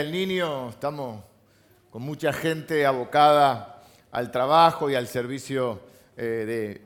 El niño, estamos con mucha gente abocada al trabajo y al servicio eh,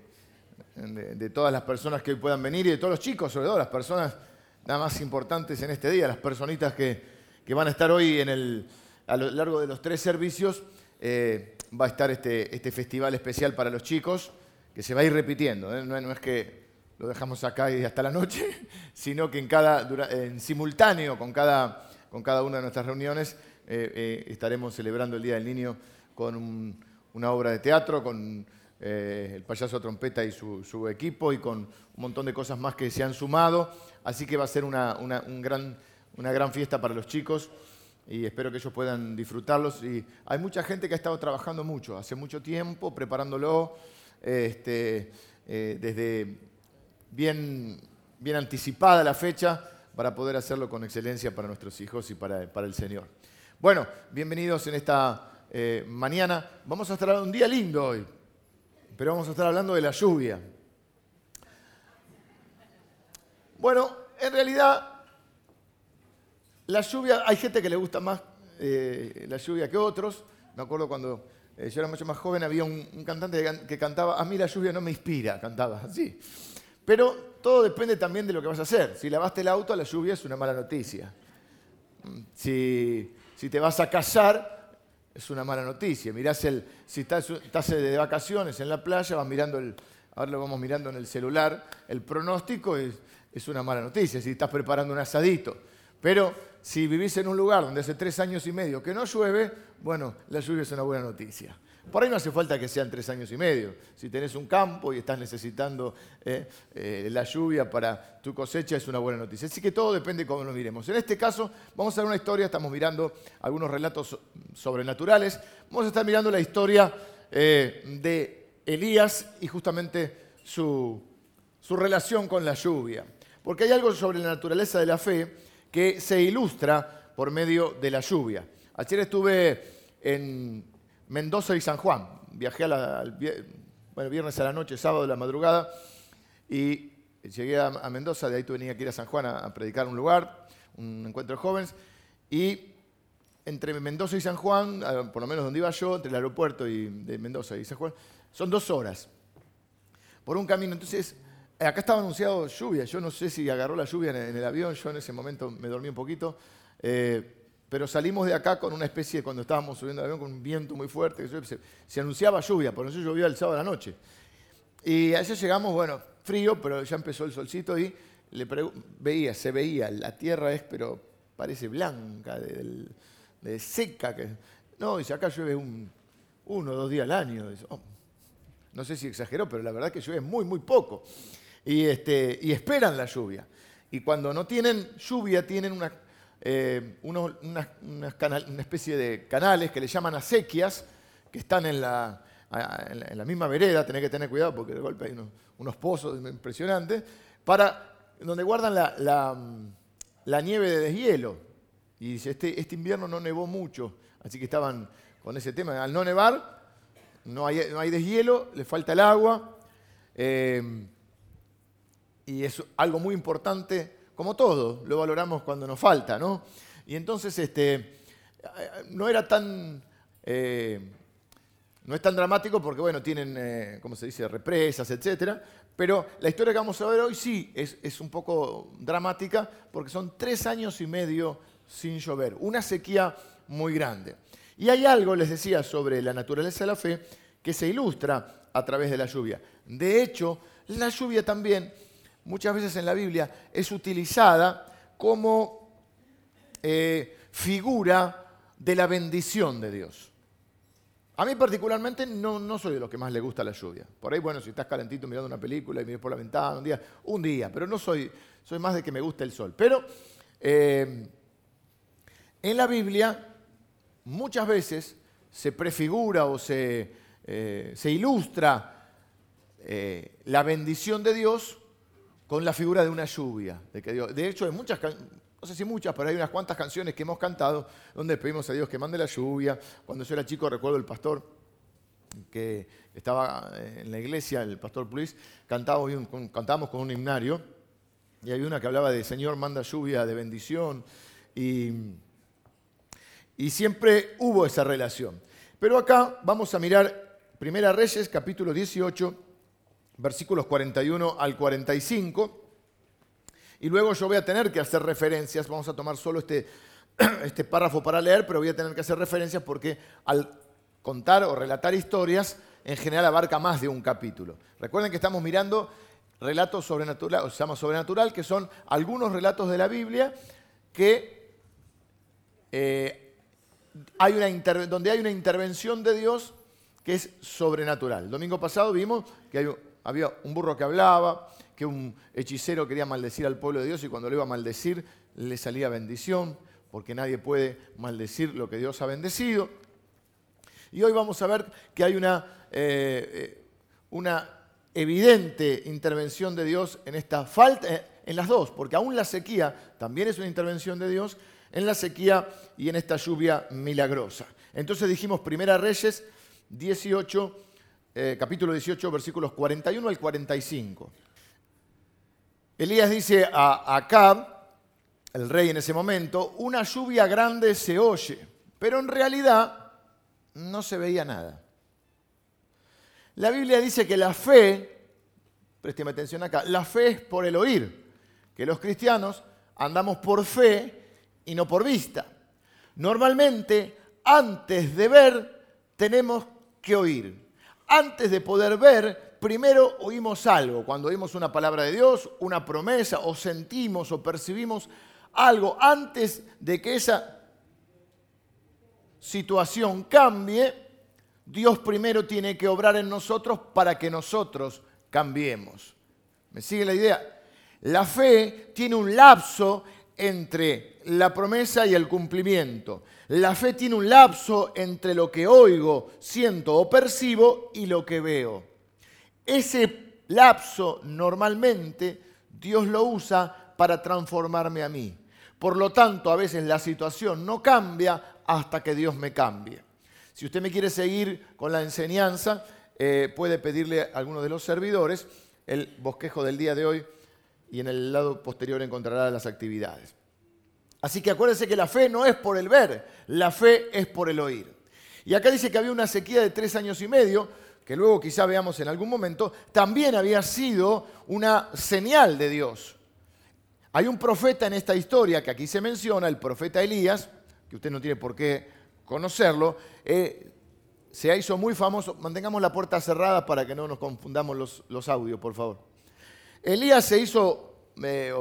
de, de todas las personas que hoy puedan venir y de todos los chicos, sobre todo las personas nada más importantes en este día, las personitas que, que van a estar hoy en el, a lo largo de los tres servicios. eh, va a estar este, este festival especial para los chicos, que se va a ir repitiendo. ¿eh? No, no es que lo dejamos acá y hasta la noche, sino que en, cada, en simultáneo con cada, con cada una de nuestras reuniones eh, eh, estaremos celebrando el Día del Niño con un- una obra de teatro, con eh, el payaso trompeta y su, su equipo y con un montón de cosas más que se han sumado. Así que va a ser una, una- un gran, una gran fiesta para los chicos y espero que ellos puedan disfrutarlos. Y hay mucha gente que ha estado trabajando mucho, hace mucho tiempo, preparándolo, este, desde bien, bien anticipada la fecha para poder hacerlo con excelencia para nuestros hijos y para, para el Señor. Bueno, bienvenidos en esta eh, mañana. Vamos a estar un día lindo hoy, pero vamos a estar hablando de la lluvia. Bueno, en realidad la lluvia, hay gente que le gusta más eh, la lluvia que otros. Me acuerdo cuando eh, yo era mucho más joven, había un, cantante que, can- que cantaba, a mí la lluvia no me inspira, cantaba así. Pero todo depende también de lo que vas a hacer. Si lavaste el auto, la lluvia es una mala noticia. Si, te vas a casar, es una mala noticia. Mirás el, si estás, estás de vacaciones en la playa, vas mirando el, ahora lo vamos mirando en el celular, el pronóstico es, es una mala noticia. Si estás preparando un asadito. Pero si vivís en un lugar donde hace tres años y medio que no llueve, bueno, la lluvia es una buena noticia. Por ahí no hace falta que sean tres años y medio. Si tenés un campo y estás necesitando eh, eh, la lluvia para tu cosecha, es una buena noticia. Así que todo depende de cómo lo miremos. En este caso, vamos a ver una historia, estamos mirando algunos relatos so- sobrenaturales. Vamos a estar mirando la historia eh, de Elías y justamente su, su relación con la lluvia. Porque hay algo sobre la naturaleza de la fe que se ilustra por medio de la lluvia. Ayer estuve en Mendoza y San Juan. Viajé al bueno, viernes a la noche, sábado a la madrugada, y llegué a, Mendoza, de ahí tenía que ir a San Juan a, predicar un lugar, un encuentro de jóvenes, y entre Mendoza y San Juan, por lo menos donde iba yo, entre el aeropuerto y de Mendoza y San Juan, son dos horas por un camino. Entonces, acá estaba anunciado lluvia. Yo no sé si agarró la lluvia en el, en el avión. Yo en ese momento me dormí un poquito. eh, pero salimos de acá con una especie, de- cuando estábamos subiendo al avión, con un viento muy fuerte. Se, se anunciaba lluvia, por eso llovió el sábado a la noche. Y allá llegamos, bueno, frío, pero ya empezó el solcito y veía, se veía, la tierra es, pero parece blanca, de, seca. Que, no, dice, acá llueve un, uno o dos días al año. "Oh, no sé si exageró, pero la verdad que llueve muy, muy poco. Este, y esperan la lluvia. Y cuando no tienen lluvia, tienen una, eh, unas- una especie de canales que le llaman acequias, que están en la, en la- misma vereda, tenés que tener cuidado porque de golpe hay unos, pozos impresionantes, para, donde guardan la, la nieve de deshielo. Y dice, este, este invierno no nevó mucho, así que estaban con ese tema. Al no nevar, no hay, no hay deshielo, le falta el agua. eh, y es algo muy importante, como todo, lo valoramos cuando nos falta, ¿no? Y entonces, este, no era tan, eh, no es tan dramático porque, bueno, tienen, eh, ¿cómo se dice?, represas, etcétera. Pero la historia que vamos a ver hoy sí es, es un poco dramática porque son tres años y medio sin llover, una sequía muy grande. Y hay algo, les decía, sobre la naturaleza de la fe que se ilustra a través de la lluvia. De hecho, la lluvia también, muchas veces en la Biblia, es utilizada como eh, figura de la bendición de Dios. A mí particularmente no, no soy de los que más le gusta la lluvia. Por ahí, bueno, si estás calentito mirando una película y miras por la ventana un día, un día, pero no soy, soy más de que me gusta el sol. Pero eh, en la Biblia muchas veces se prefigura o se, eh, se ilustra la bendición de Dios con la figura de una lluvia. De, que Dios- de hecho, hay muchas, no sé si muchas, pero hay unas cuantas canciones que hemos cantado donde pedimos a Dios que mande la lluvia. Cuando yo era chico recuerdo el pastor que estaba en la iglesia, el pastor Pluis, cantábamos, cantábamos con un himnario y había una que hablaba de Señor manda lluvia de bendición y Y siempre hubo esa relación. Pero acá vamos a mirar Primera Reyes, capítulo 18, versículos 41 al 45. Y luego yo voy a tener que hacer referencias, vamos a tomar solo este, este párrafo para leer, pero voy a tener que hacer referencias porque al contar o relatar historias, en general abarca más de un capítulo. Recuerden que estamos mirando relatos sobrenaturales, o se llama sobrenatural, que son algunos relatos de la Biblia que eh, hay una donde hay una intervención de Dios que es sobrenatural. El domingo pasado vimos que había un burro que hablaba, que un hechicero quería maldecir al pueblo de Dios y cuando le iba a maldecir le salía bendición, porque nadie puede maldecir lo que Dios ha bendecido. Y hoy vamos a ver que hay una, eh, eh, una evidente intervención de Dios en esta falta, eh, en las dos, porque aún la sequía también es una intervención de Dios, en la sequía y en esta lluvia milagrosa. Entonces dijimos Primera Reyes 18, capítulo 18, versículos 41 al 45. Elías dice a Acab, el rey en ese momento, una lluvia grande se oye, pero en realidad no se veía nada. La Biblia dice que la fe, présteme atención acá, la fe es por el oír, que los cristianos andamos por fe y no por vista. Normalmente, antes de ver, tenemos que oír. Antes de poder ver, primero oímos algo, cuando oímos una palabra de Dios, una promesa, o sentimos o percibimos algo, antes de que esa situación cambie, Dios primero tiene que obrar en nosotros para que nosotros cambiemos. ¿Me sigue la idea? La fe tiene un lapso entre la promesa y el cumplimiento. La fe tiene un lapso entre lo que oigo, siento o percibo y lo que veo. Ese lapso normalmente Dios lo usa para transformarme a mí. Por lo tanto, a veces la situación no cambia hasta que Dios me cambie. Si usted me quiere seguir con la enseñanza, eh, puede pedirle a alguno de los servidores el bosquejo del día de hoy y en el lado posterior encontrará las actividades. Así que acuérdense que la fe no es por el ver, la fe es por el oír. Y acá dice que había una sequía de tres años y medio, que luego quizá veamos en algún momento, también había sido una señal de Dios. Hay un profeta en esta historia que aquí se menciona, el profeta Elías, que usted no tiene por qué conocerlo, eh, se hizo muy famoso. Mantengamos la puerta cerrada para que no nos confundamos los, audios, por favor. Elías se hizo, eh,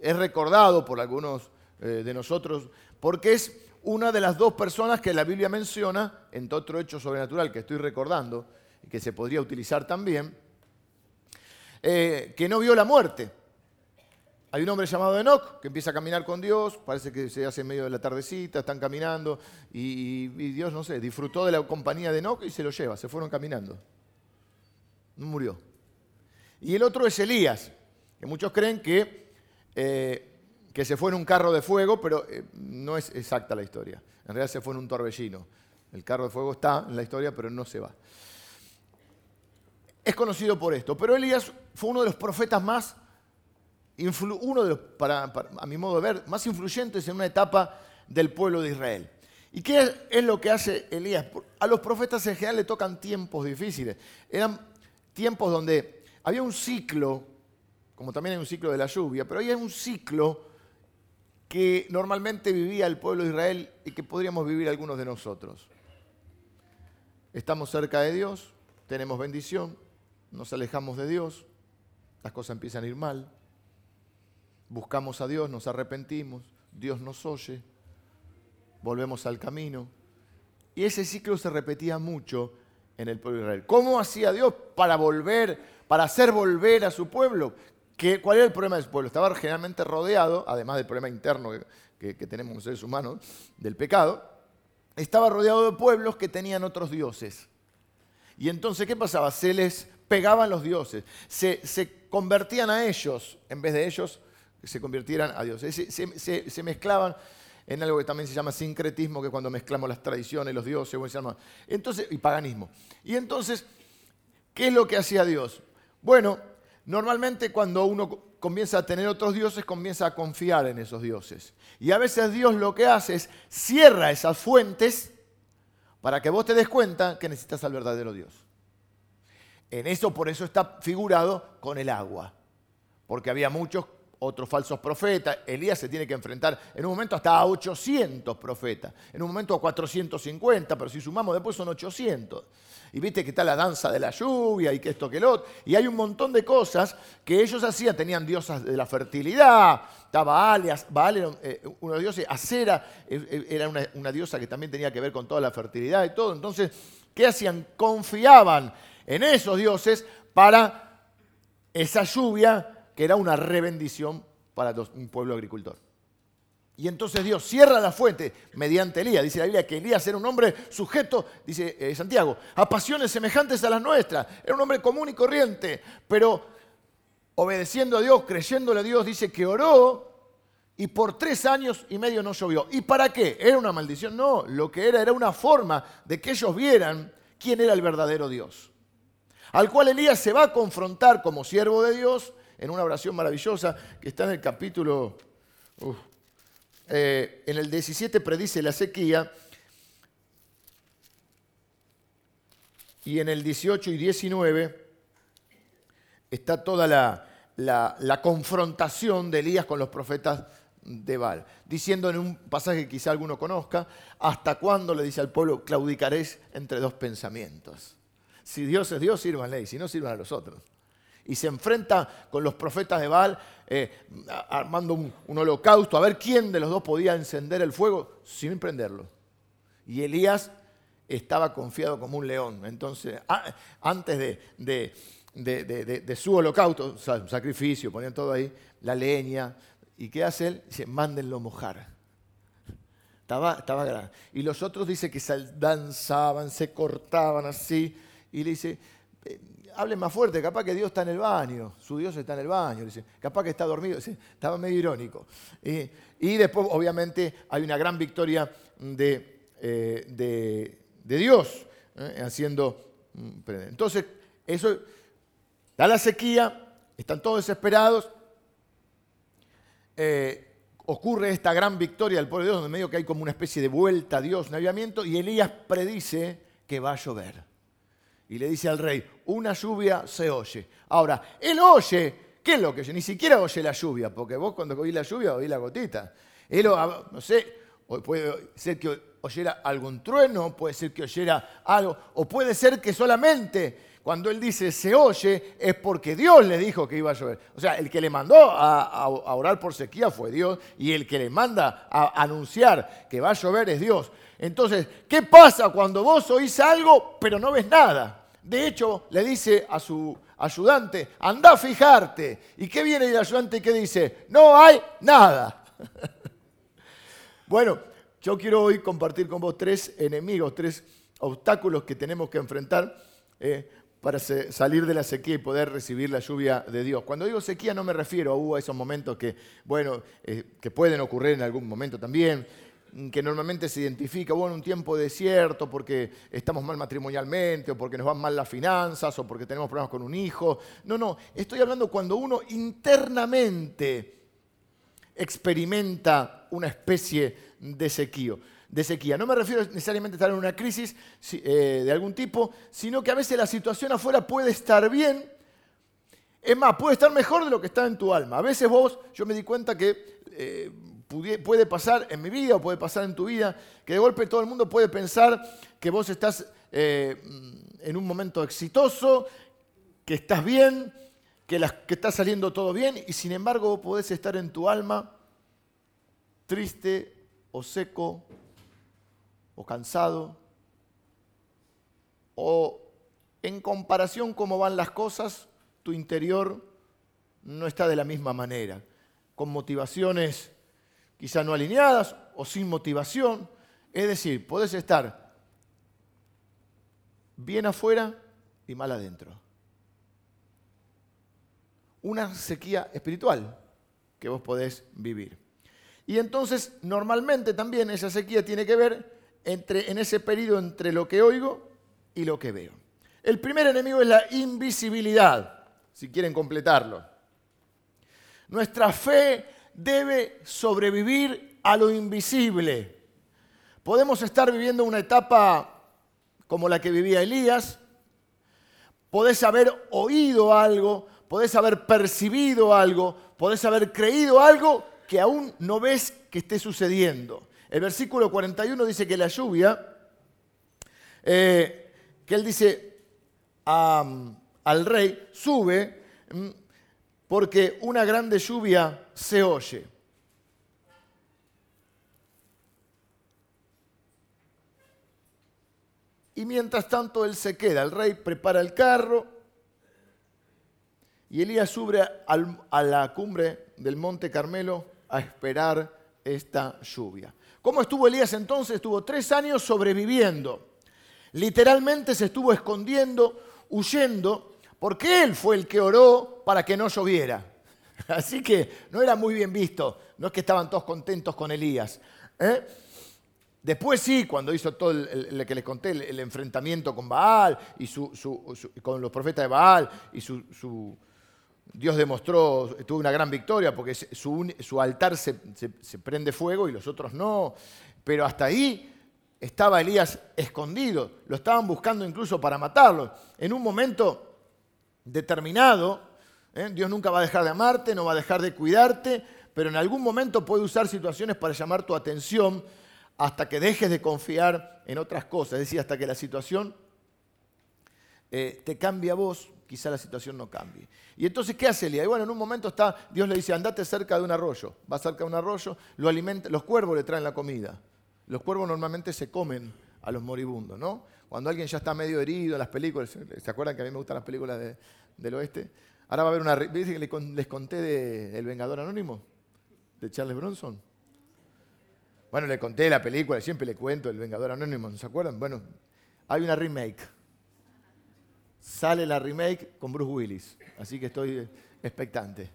es recordado por algunos eh, de nosotros, porque es una de las dos personas que la Biblia menciona, en otro hecho sobrenatural que estoy recordando, que se podría utilizar también, eh, que no vio la muerte. Hay un hombre llamado Enoch que empieza a caminar con Dios, parece que se hace en medio de la tardecita, están caminando y, Dios, no sé, disfrutó de la compañía de Enoch y se lo lleva, se fueron caminando. No murió. Y el otro es Elías, que muchos creen que, eh, que se fue en un carro de fuego, pero eh, no es exacta la historia. En realidad se fue en un torbellino. El carro de fuego está en la historia, pero no se va es conocido por esto. Pero Elías fue uno de los profetas más, uno de los, a mi modo de ver, más influyentes en una etapa del pueblo de Israel. ¿Y qué es lo que hace Elías? A los profetas en general le tocan tiempos difíciles. Eran tiempos donde había un ciclo, como también hay un ciclo de la lluvia, pero había un ciclo que normalmente vivía el pueblo de Israel y que podríamos vivir algunos de nosotros. Estamos cerca de Dios, tenemos bendición, nos alejamos de Dios, las cosas empiezan a ir mal, buscamos a Dios, nos arrepentimos, Dios nos oye, volvemos al camino. Y ese ciclo se repetía mucho en el pueblo de Israel. ¿Cómo hacía Dios para volver, para hacer volver a su pueblo? ¿Qué, ¿Cuál era el problema de pueblo? Estaba generalmente rodeado, además del problema interno que, que tenemos los seres humanos, del pecado, estaba rodeado de pueblos que tenían otros dioses. Y entonces, ¿qué pasaba? Se les pegaban los dioses, se, convertían a ellos, en vez de ellos se convirtieran a dioses. Se, mezclaban en algo que también se llama sincretismo, que cuando mezclamos las tradiciones, los dioses, entonces, y paganismo. Y entonces, ¿qué es lo que hacía Dios? Bueno, normalmente cuando uno comienza a tener otros dioses, comienza a confiar en esos dioses. Y a veces Dios lo que hace es cierra esas fuentes para que vos te des cuenta que necesitas al verdadero Dios. En eso por eso está figurado con el agua, porque había muchos otros falsos profetas. Elías se tiene que enfrentar en un momento hasta a 800 profetas, en un momento a 450, pero si sumamos después son 800. Y viste que está la danza de la lluvia y que esto que lo otro. Y hay un montón de cosas que ellos hacían. Tenían diosas de la fertilidad. Estaba Baal era eh, uno de los dioses. Acera eh, eh, era una diosa que también tenía que ver con toda la fertilidad y todo. Entonces, ¿qué hacían? Confiaban en esos dioses para esa lluvia que era una rebendición para un pueblo agricultor. Y entonces Dios cierra la fuente mediante Elías. Dice la Biblia que Elías era un hombre sujeto, dice eh, Santiago, a pasiones semejantes a las nuestras. Era un hombre común y corriente, pero obedeciendo a Dios, creyéndole a Dios, dice que oró y por tres años y medio no llovió. ¿Y para qué? ¿Era una maldición? No, lo que era era una forma de que ellos vieran quién era el verdadero Dios. Al cual Elías se va a confrontar como siervo de Dios en una oración maravillosa que está en el capítulo, eh, en el 17 predice la sequía, y en el 18 y 19 está toda la, la, confrontación de Elías con los profetas de Baal, diciendo en un pasaje que quizá alguno conozca, ¿hasta cuándo le dice al pueblo claudicaréis entre dos pensamientos? Si Dios es Dios, sírvanle, y si no, sirvan a los otros y se enfrenta con los profetas de Baal, eh, armando un, holocausto, a ver quién de los dos podía encender el fuego sin prenderlo. Y Elías estaba confiado como un león. Entonces, antes de, su holocausto, sacrificio, ponían todo ahí, la leña, ¿y qué hace él? Dice, mándenlo mojar. Estaba, estaba grande. Y los otros dice que danzaban, se cortaban así, y le dice, hable más fuerte, capaz que Dios está en el baño, su Dios está en el baño, dice, capaz que está dormido, estaba medio irónico. y después, obviamente, hay una gran victoria de, eh, Dios, ¿eh? haciendo... Mm, entonces, eso da la sequía, están todos desesperados, eh, ocurre esta gran victoria del pueblo de Dios, donde medio que hay como una especie de vuelta a Dios, un avivamiento, y Elías predice que va a llover y le dice al rey, una lluvia se oye. Ahora, él oye, ¿qué es lo que oye? Ni siquiera oye la lluvia, porque vos cuando oís la lluvia oís la gotita. Él, no sé, puede ser que oyera algún trueno, puede ser que oyera algo, o puede ser que solamente cuando él dice se oye es porque Dios le dijo que iba a llover. O sea, el que le mandó a, a, orar por sequía fue Dios y el que le manda a anunciar que va a llover es Dios. Entonces, ¿qué pasa cuando vos oís algo pero no ves nada? De hecho, le dice a su ayudante, anda a fijarte. ¿Y qué viene el ayudante que dice? No hay nada. bueno, yo quiero hoy compartir con vos tres enemigos, tres obstáculos que tenemos que enfrentar eh, para salir de la sequía y poder recibir la lluvia de Dios. Cuando digo sequía no me refiero a esos momentos que, bueno, eh, que pueden ocurrir en algún momento también, que normalmente se identifica, bueno, un tiempo desierto porque estamos mal matrimonialmente, o porque nos van mal las finanzas, o porque tenemos problemas con un hijo. No, no, estoy hablando cuando uno internamente experimenta una especie de sequía. De sequía. No me refiero necesariamente a estar en una crisis eh, de algún tipo, sino que a veces la situación afuera puede estar bien, es más, puede estar mejor de lo que está en tu alma. A veces vos, yo me di cuenta que eh, puede pasar en mi vida o puede pasar en tu vida, que de golpe todo el mundo puede pensar que vos estás eh, en un momento exitoso, que estás bien, que, que está saliendo todo bien, y sin embargo podés estar en tu alma triste o seco o cansado, o en comparación cómo van las cosas, tu interior no está de la misma manera, con motivaciones quizá no alineadas o sin motivación. Es decir, podés estar bien afuera y mal adentro. Una sequía espiritual que vos podés vivir. Y entonces, normalmente también esa sequía tiene que ver entre, en ese periodo entre lo que oigo y lo que veo. El primer enemigo es la invisibilidad, si quieren completarlo. Nuestra fe debe sobrevivir a lo invisible. Podemos estar viviendo una etapa como la que vivía Elías, podés haber oído algo, podés haber percibido algo, podés haber creído algo que aún no ves que esté sucediendo. El versículo 41 dice que la lluvia, eh, que él dice al rey, sube mm, porque una grande lluvia se oye. Y mientras tanto él se queda, el rey prepara el carro y Elías sube a la cumbre del monte Carmelo a esperar esta lluvia. ¿Cómo estuvo Elías entonces? Estuvo tres años sobreviviendo. Literalmente se estuvo escondiendo, huyendo, porque él fue el que oró para que no lloviera. Así que no era muy bien visto. No es que estaban todos contentos con Elías. ¿eh? Después sí, cuando hizo todo el, que les conté, el, enfrentamiento con Baal y con los profetas de Baal y su, Dios demostró, tuvo una gran victoria porque su, altar se, prende fuego y los otros no. Pero hasta ahí estaba Elías escondido, lo estaban buscando incluso para matarlo. En un momento determinado, ¿eh? Dios nunca va a dejar de amarte, no va a dejar de cuidarte, pero en algún momento puede usar situaciones para llamar tu atención hasta que dejes de confiar en otras cosas, es decir, hasta que la situación eh, te cambie a vos, quizá la situación no cambie. Y entonces, ¿qué hace Elías? Y bueno, en un momento está, Dios le dice, andate cerca de un arroyo. Va cerca de un arroyo, lo alimenta, los cuervos le traen la comida. Los cuervos normalmente se comen a los moribundos, ¿no? Cuando alguien ya está medio herido en las películas, ¿se acuerdan que a mí me gustan las películas del oeste? Ahora va a haber una... ¿Viste que les conté de El Vengador Anónimo? De Charles Bronson. Bueno, le conté la película, siempre le cuento El Vengador Anónimo, ¿no se acuerdan? Bueno, hay una remake. Sale la remake con Bruce Willis, así que estoy expectante.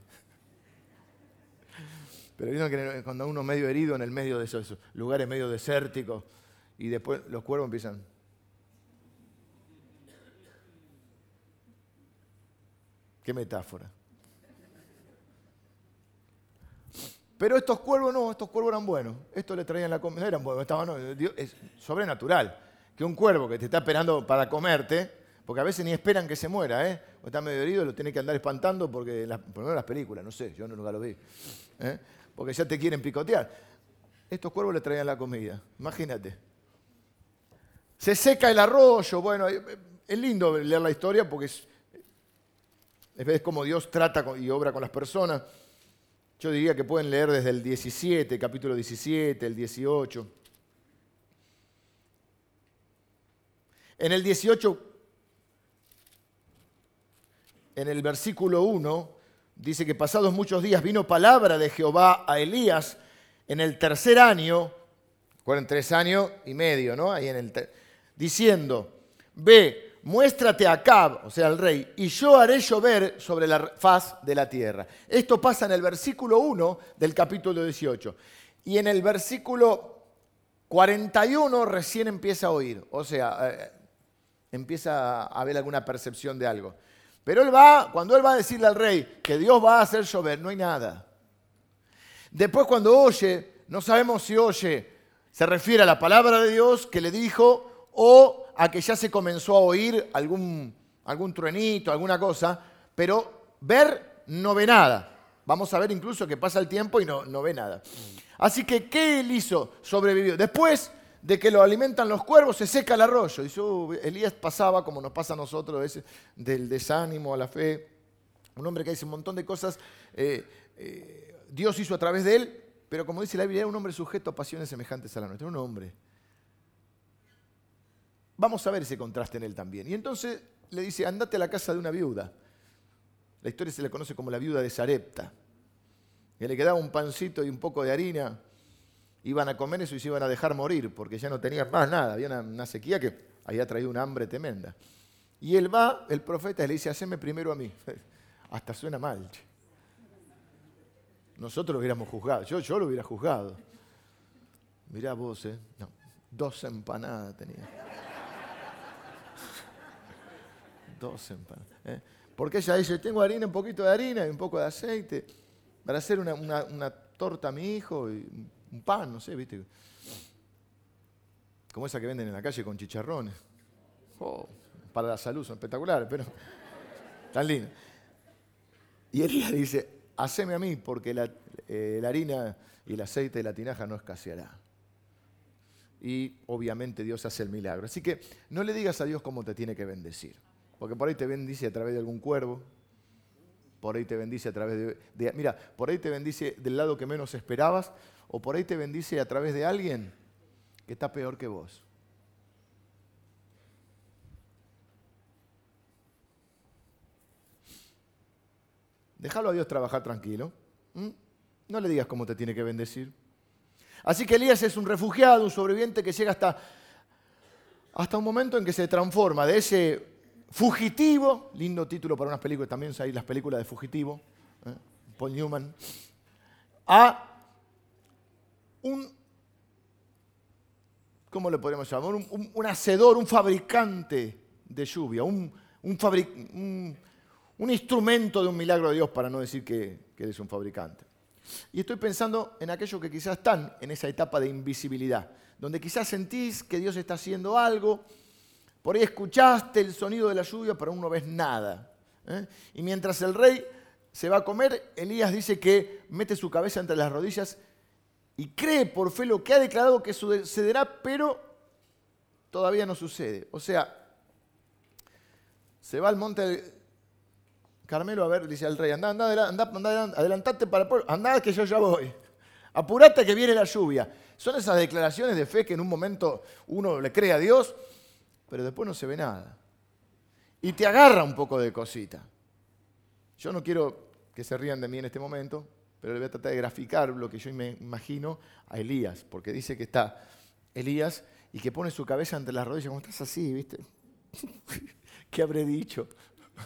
Pero vieron que cuando uno medio herido en el medio de esos lugares medio desérticos y después los cuervos empiezan. Qué metáfora. Pero estos cuervos no, estos cuervos eran buenos. Estos le traían la comida, no eran buenos, estaban, es sobrenatural. Que un cuervo que te está esperando para comerte, porque a veces ni esperan que se muera, ¿eh? O está medio herido, lo tiene que andar espantando porque, por lo menos las películas, no sé, yo nunca lo vi. ¿eh? Porque ya te quieren picotear. Estos cuervos le traían la comida, imagínate. Se seca el arroyo, bueno, es lindo leer la historia porque es, es como Dios trata y obra con las personas. Yo diría que pueden leer desde el 17, capítulo 17, el 18. En el 18, en el versículo 1, dice que pasados muchos días vino palabra de Jehová a Elías en el tercer año, fueron tres años y medio, ¿no? Ahí en el diciendo, ve, muéstrate a Acab, o sea, al rey, y yo haré llover sobre la faz de la tierra. Esto pasa en el versículo 1 del capítulo 18. Y en el versículo 41 recién empieza a oír, o sea, eh, empieza a haber alguna percepción de algo. Pero él va, cuando él va a decirle al rey que Dios va a hacer llover, no hay nada. Después cuando oye, no sabemos si oye, se refiere a la palabra de Dios que le dijo o a que ya se comenzó a oír algún, algún truenito, alguna cosa, pero ver no ve nada. Vamos a ver incluso que pasa el tiempo y no, no ve nada. Así que, ¿qué él hizo? Sobrevivió. Después de que lo alimentan los cuervos, se seca el arroyo. Y uh, Elías pasaba, como nos pasa a nosotros, del desánimo a la fe. Un hombre que dice un montón de cosas, eh, eh, Dios hizo a través de él, pero como dice la Biblia, era un hombre sujeto a pasiones semejantes a la nuestra. Un hombre Vamos a ver ese contraste en él también. Y entonces le dice, andate a la casa de una viuda. La historia se le conoce como la viuda de Sarepta. Que le quedaba un pancito y un poco de harina. Iban a comer eso y se iban a dejar morir porque ya no tenían más nada. Había una, sequía que había traído una hambre tremenda. Y él va, el profeta, y le dice, haceme primero a mí. Hasta suena mal. Nosotros lo hubiéramos juzgado. Yo, yo lo hubiera juzgado. Mirá vos, ¿eh? No, dos empanadas tenía. Dos empanadas. ¿eh? Porque ella dice, tengo harina, un poquito de harina y un poco de aceite. para hacer una, torta a mi hijo, y un pan, no sé, ¿viste? Como esa que venden en la calle con chicharrones. Oh, para la salud son espectaculares, pero tan lindo. Y Elías dice, haceme a mí porque eh, la harina y el aceite de la tinaja no escaseará. Y obviamente Dios hace el milagro. Así que no le digas a Dios cómo te tiene que bendecir. Porque por ahí te bendice a través de algún cuervo, por ahí te bendice a través de, Mira, por ahí te bendice del lado que menos esperabas, o por ahí te bendice a través de alguien que está peor que vos. Déjalo a Dios trabajar tranquilo. No le digas cómo te tiene que bendecir. Así que Elías es un refugiado, un sobreviviente que llega hasta, hasta un momento en que se transforma de ese fugitivo, lindo título para unas películas, también hay las películas de fugitivo, ¿eh? Paul Newman, a un, ¿cómo le podríamos llamar? Un, hacedor, un fabricante de lluvia, un, un, instrumento de un milagro de Dios, para no decir que, que es un fabricante. Y estoy pensando en aquellos que quizás están en esa etapa de invisibilidad, donde quizás sentís que Dios está haciendo algo, por ahí escuchaste el sonido de la lluvia, pero aún no ves nada. ¿eh? Y mientras el rey se va a comer, Elías dice que mete su cabeza entre las rodillas y cree por fe lo que ha declarado que sucederá, pero todavía no sucede. O sea, se va al monte Carmelo, a ver, dice al rey, anda, anda, anda, anda adelantate para el anda que yo ya voy. Apurate que viene la lluvia. Son esas declaraciones de fe que en un momento uno le cree a Dios, pero después no se ve nada. Y te agarra un poco de cosita. Yo no quiero que se rían de mí en este momento, pero le voy a tratar de graficar lo que yo me imagino a Elías, porque dice que está Elías y que pone su cabeza entre las rodillas, como estás así, ¿viste? ¿Qué habré dicho?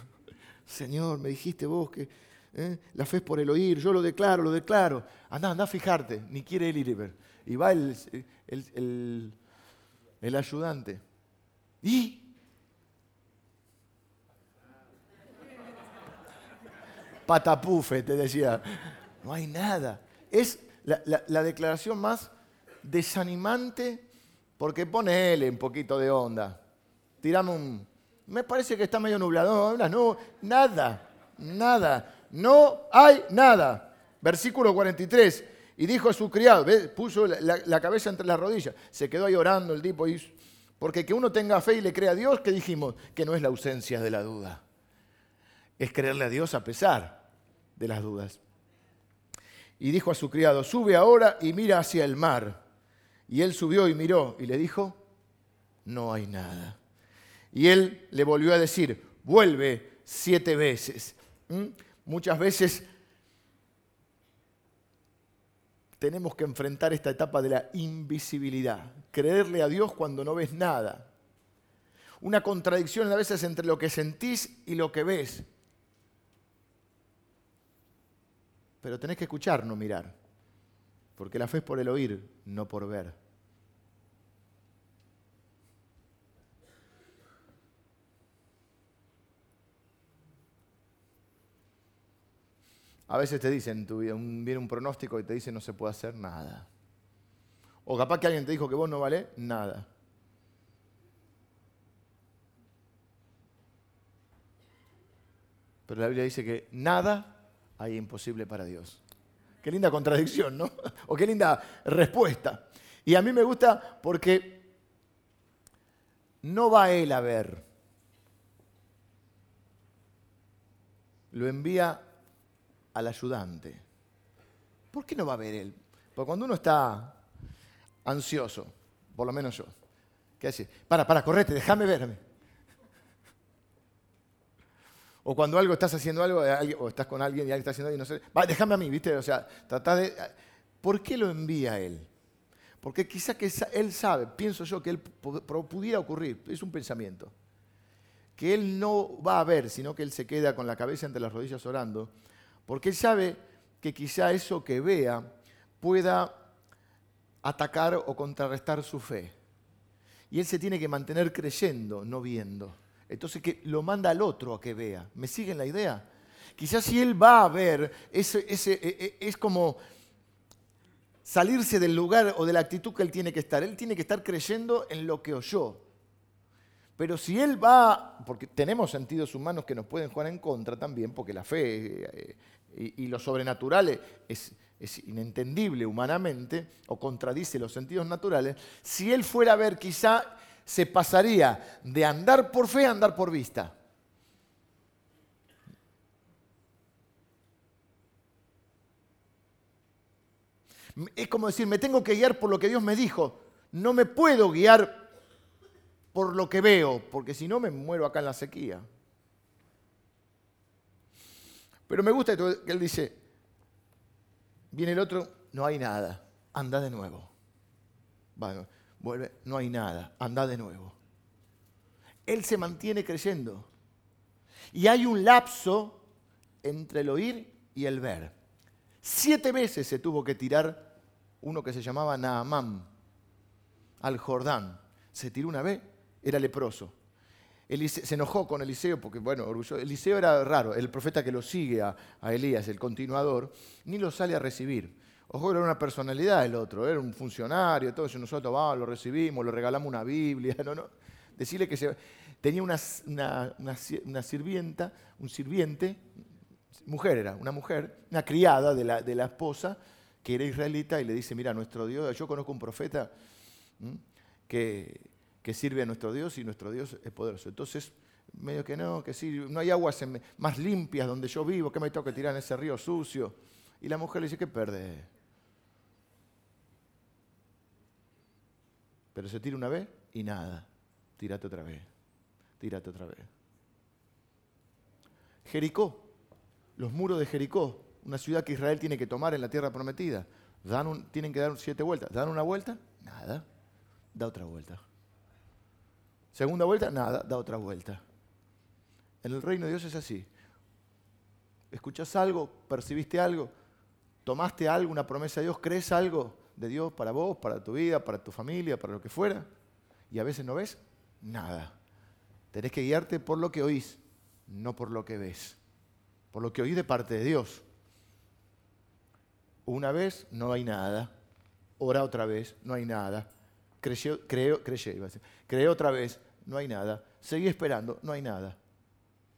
Señor, me dijiste vos que ¿eh? la fe es por el oír, yo lo declaro, lo declaro. Anda, anda a fijarte, ni quiere él ir. Y va el, el, ayudante. ¿Y? Patapufe, te decía. No hay nada. Es la, la declaración más desanimante porque pone él un poquito de onda. Tirame un, me parece que está medio nublado. No, nada, nada. No hay nada. Versículo 43. Y dijo a su criado, puso la, cabeza entre las rodillas. Se quedó ahí orando el tipo. Y, porque que uno tenga fe y le crea a Dios, que dijimos? Que no es la ausencia de la duda. Es creerle a Dios a pesar de las dudas. Y dijo a su criado, sube ahora y mira hacia el mar. Y él subió y miró y le dijo, no hay nada. Y él le volvió a decir, vuelve siete veces. ¿Mm? Muchas veces tenemos que enfrentar esta etapa de la invisibilidad, creerle a Dios cuando no ves nada. Una contradicción a veces entre lo que sentís y lo que ves. Pero tenés que escuchar, no mirar, porque la fe es por el oír, no por ver. A veces te dicen, viene un pronóstico y te dicen no se puede hacer nada. O capaz que alguien te dijo que vos no vale nada. Pero la Biblia dice que nada hay imposible para Dios. Qué linda contradicción, ¿no? O qué linda respuesta. Y a mí me gusta porque no va Él a ver. Lo envía al ayudante. ¿Por qué no va a ver él? Porque cuando uno está ansioso, por lo menos yo, ¿qué hace? Para, para, correte, déjame verme. O cuando algo estás haciendo algo, o estás con alguien y alguien está haciendo algo y no sé, va, déjame a mí, ¿viste? O sea, trata de... ¿Por qué lo envía él? Porque quizá que él sabe, pienso yo, que él pudiera ocurrir, es un pensamiento, que él no va a ver, sino que él se queda con la cabeza entre las rodillas orando porque él sabe que quizá eso que vea pueda atacar o contrarrestar su fe. Y él se tiene que mantener creyendo, no viendo. Entonces que lo manda al otro a que vea. ¿Me siguen la idea? Quizás si él va a ver, ese, ese, e, e, es como salirse del lugar o de la actitud que él tiene que estar. Él tiene que estar creyendo en lo que oyó. Pero si él va, porque tenemos sentidos humanos que nos pueden jugar en contra también, porque la fe y, lo sobrenatural es, es inentendible humanamente o contradice los sentidos naturales, si él fuera a ver quizá se pasaría de andar por fe a andar por vista. Es como decir, me tengo que guiar por lo que Dios me dijo. No me puedo guiar por lo que veo, porque si no me muero acá en la sequía. Pero me gusta que él dice, viene el otro, no hay nada, anda de nuevo. Vuelve, no hay nada, anda de nuevo. Él se mantiene creyendo. Y hay un lapso entre el oír y el ver. Siete veces se tuvo que tirar uno que se llamaba Naamán al Jordán. Se tiró una vez era leproso. Se enojó con Eliseo porque, bueno, Eliseo era raro, el profeta que lo sigue a, Elías, el continuador, ni lo sale a recibir. Ojo, era una personalidad el otro, era un funcionario, todo eso. Nosotros vamos, lo recibimos, le regalamos una Biblia. No, no. Decirle que tenía una, una, sirvienta, un sirviente, mujer era, una mujer, una criada de la, de la esposa, que era israelita, y le dice: Mira, nuestro Dios, yo conozco un profeta que que sirve a nuestro Dios y nuestro Dios es poderoso. Entonces, medio que no, que sí, no hay aguas más limpias donde yo vivo, ¿qué me tengo que tirar en ese río sucio? Y la mujer le dice, ¿qué perde? Pero se tira una vez y nada, tírate otra vez, tírate otra vez. Jericó, los muros de Jericó, una ciudad que Israel tiene que tomar en la tierra prometida, dan tienen que dar siete vueltas, dan una vuelta, nada, da otra vuelta. Segunda vuelta, nada, da otra vuelta. En el reino de Dios es así. ¿Escuchas algo? ¿Percibiste algo? ¿Tomaste algo, una promesa de Dios? ¿Crees algo de Dios para vos, para tu vida, para tu familia, para lo que fuera? Y a veces no ves nada. Tenés que guiarte por lo que oís, no por lo que ves. Por lo que oís de parte de Dios. Una vez no hay nada. Ora otra vez, no hay nada. Creyó, creo, creyó, Creé otra vez, no hay nada. Seguí esperando, no hay nada.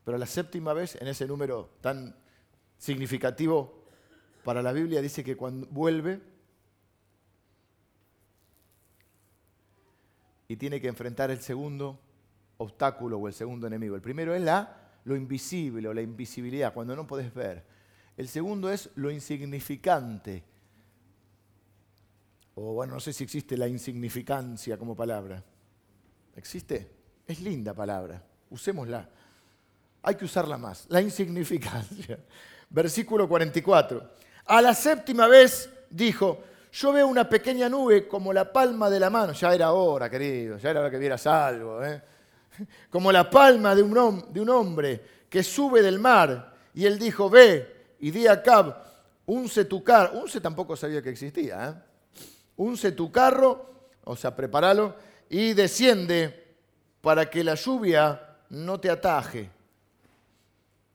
Pero la séptima vez, en ese número tan significativo para la Biblia, dice que cuando vuelve y tiene que enfrentar el segundo obstáculo o el segundo enemigo. El primero es la, lo invisible o la invisibilidad, cuando no puedes ver. El segundo es lo insignificante. O bueno, no sé si existe la insignificancia como palabra. ¿Existe? Es linda palabra, usémosla. Hay que usarla más. La insignificancia. Versículo 44. A la séptima vez dijo, yo veo una pequeña nube como la palma de la mano. Ya era hora, querido, ya era hora que vieras algo. ¿eh? Como la palma de un, hombre que sube del mar. Y él dijo, ve y di a Cab, unce tu carro. Unce tampoco sabía que existía. ¿eh? Unce tu carro, o sea, prepáralo, y desciende para que la lluvia no te ataje.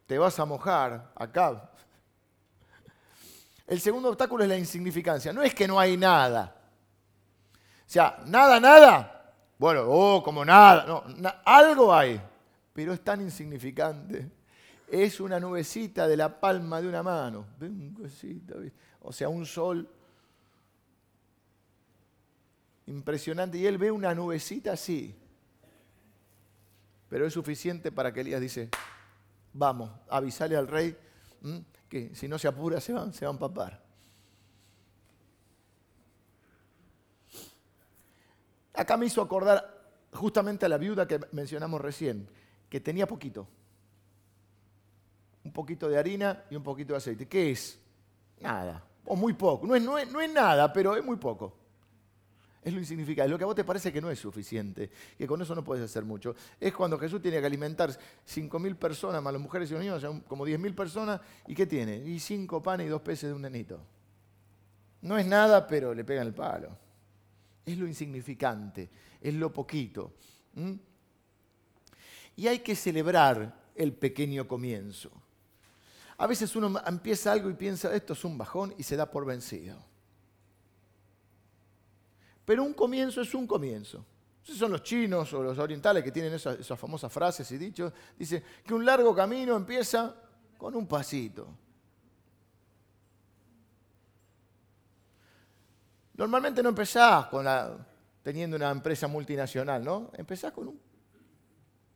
Te vas a mojar acá. El segundo obstáculo es la insignificancia. No es que no hay nada. O sea, nada, nada. Bueno, oh, como nada. No, algo hay. Pero es tan insignificante. Es una nubecita de la palma de una mano. O sea, un sol impresionante. Y él ve una nubecita así pero es suficiente para que Elías dice, vamos, avisale al rey que si no se apura se van, se van a empapar. Acá me hizo acordar justamente a la viuda que mencionamos recién, que tenía poquito. Un poquito de harina y un poquito de aceite. ¿Qué es? Nada. O muy poco. No es, no es nada, pero es muy poco es lo insignificante. Lo que a vos te parece que no es suficiente, que con eso no puedes hacer mucho. Es cuando Jesús tiene que alimentar 5.000 personas, más las mujeres y los niños, como 10.000 personas, ¿y qué tiene? Y cinco panes y dos peces de un nenito. No es nada, pero le pegan el palo. Es lo insignificante, es lo poquito. Y hay que celebrar el pequeño comienzo. A veces uno empieza algo y piensa, esto es un bajón y se da por vencido. Pero un comienzo es un comienzo. Esos son los chinos o los orientales que tienen esas, famosas frases y dichos. Dice que un largo camino empieza con un pasito. Normalmente no empezás con teniendo una empresa multinacional, ¿no? Empezás con un,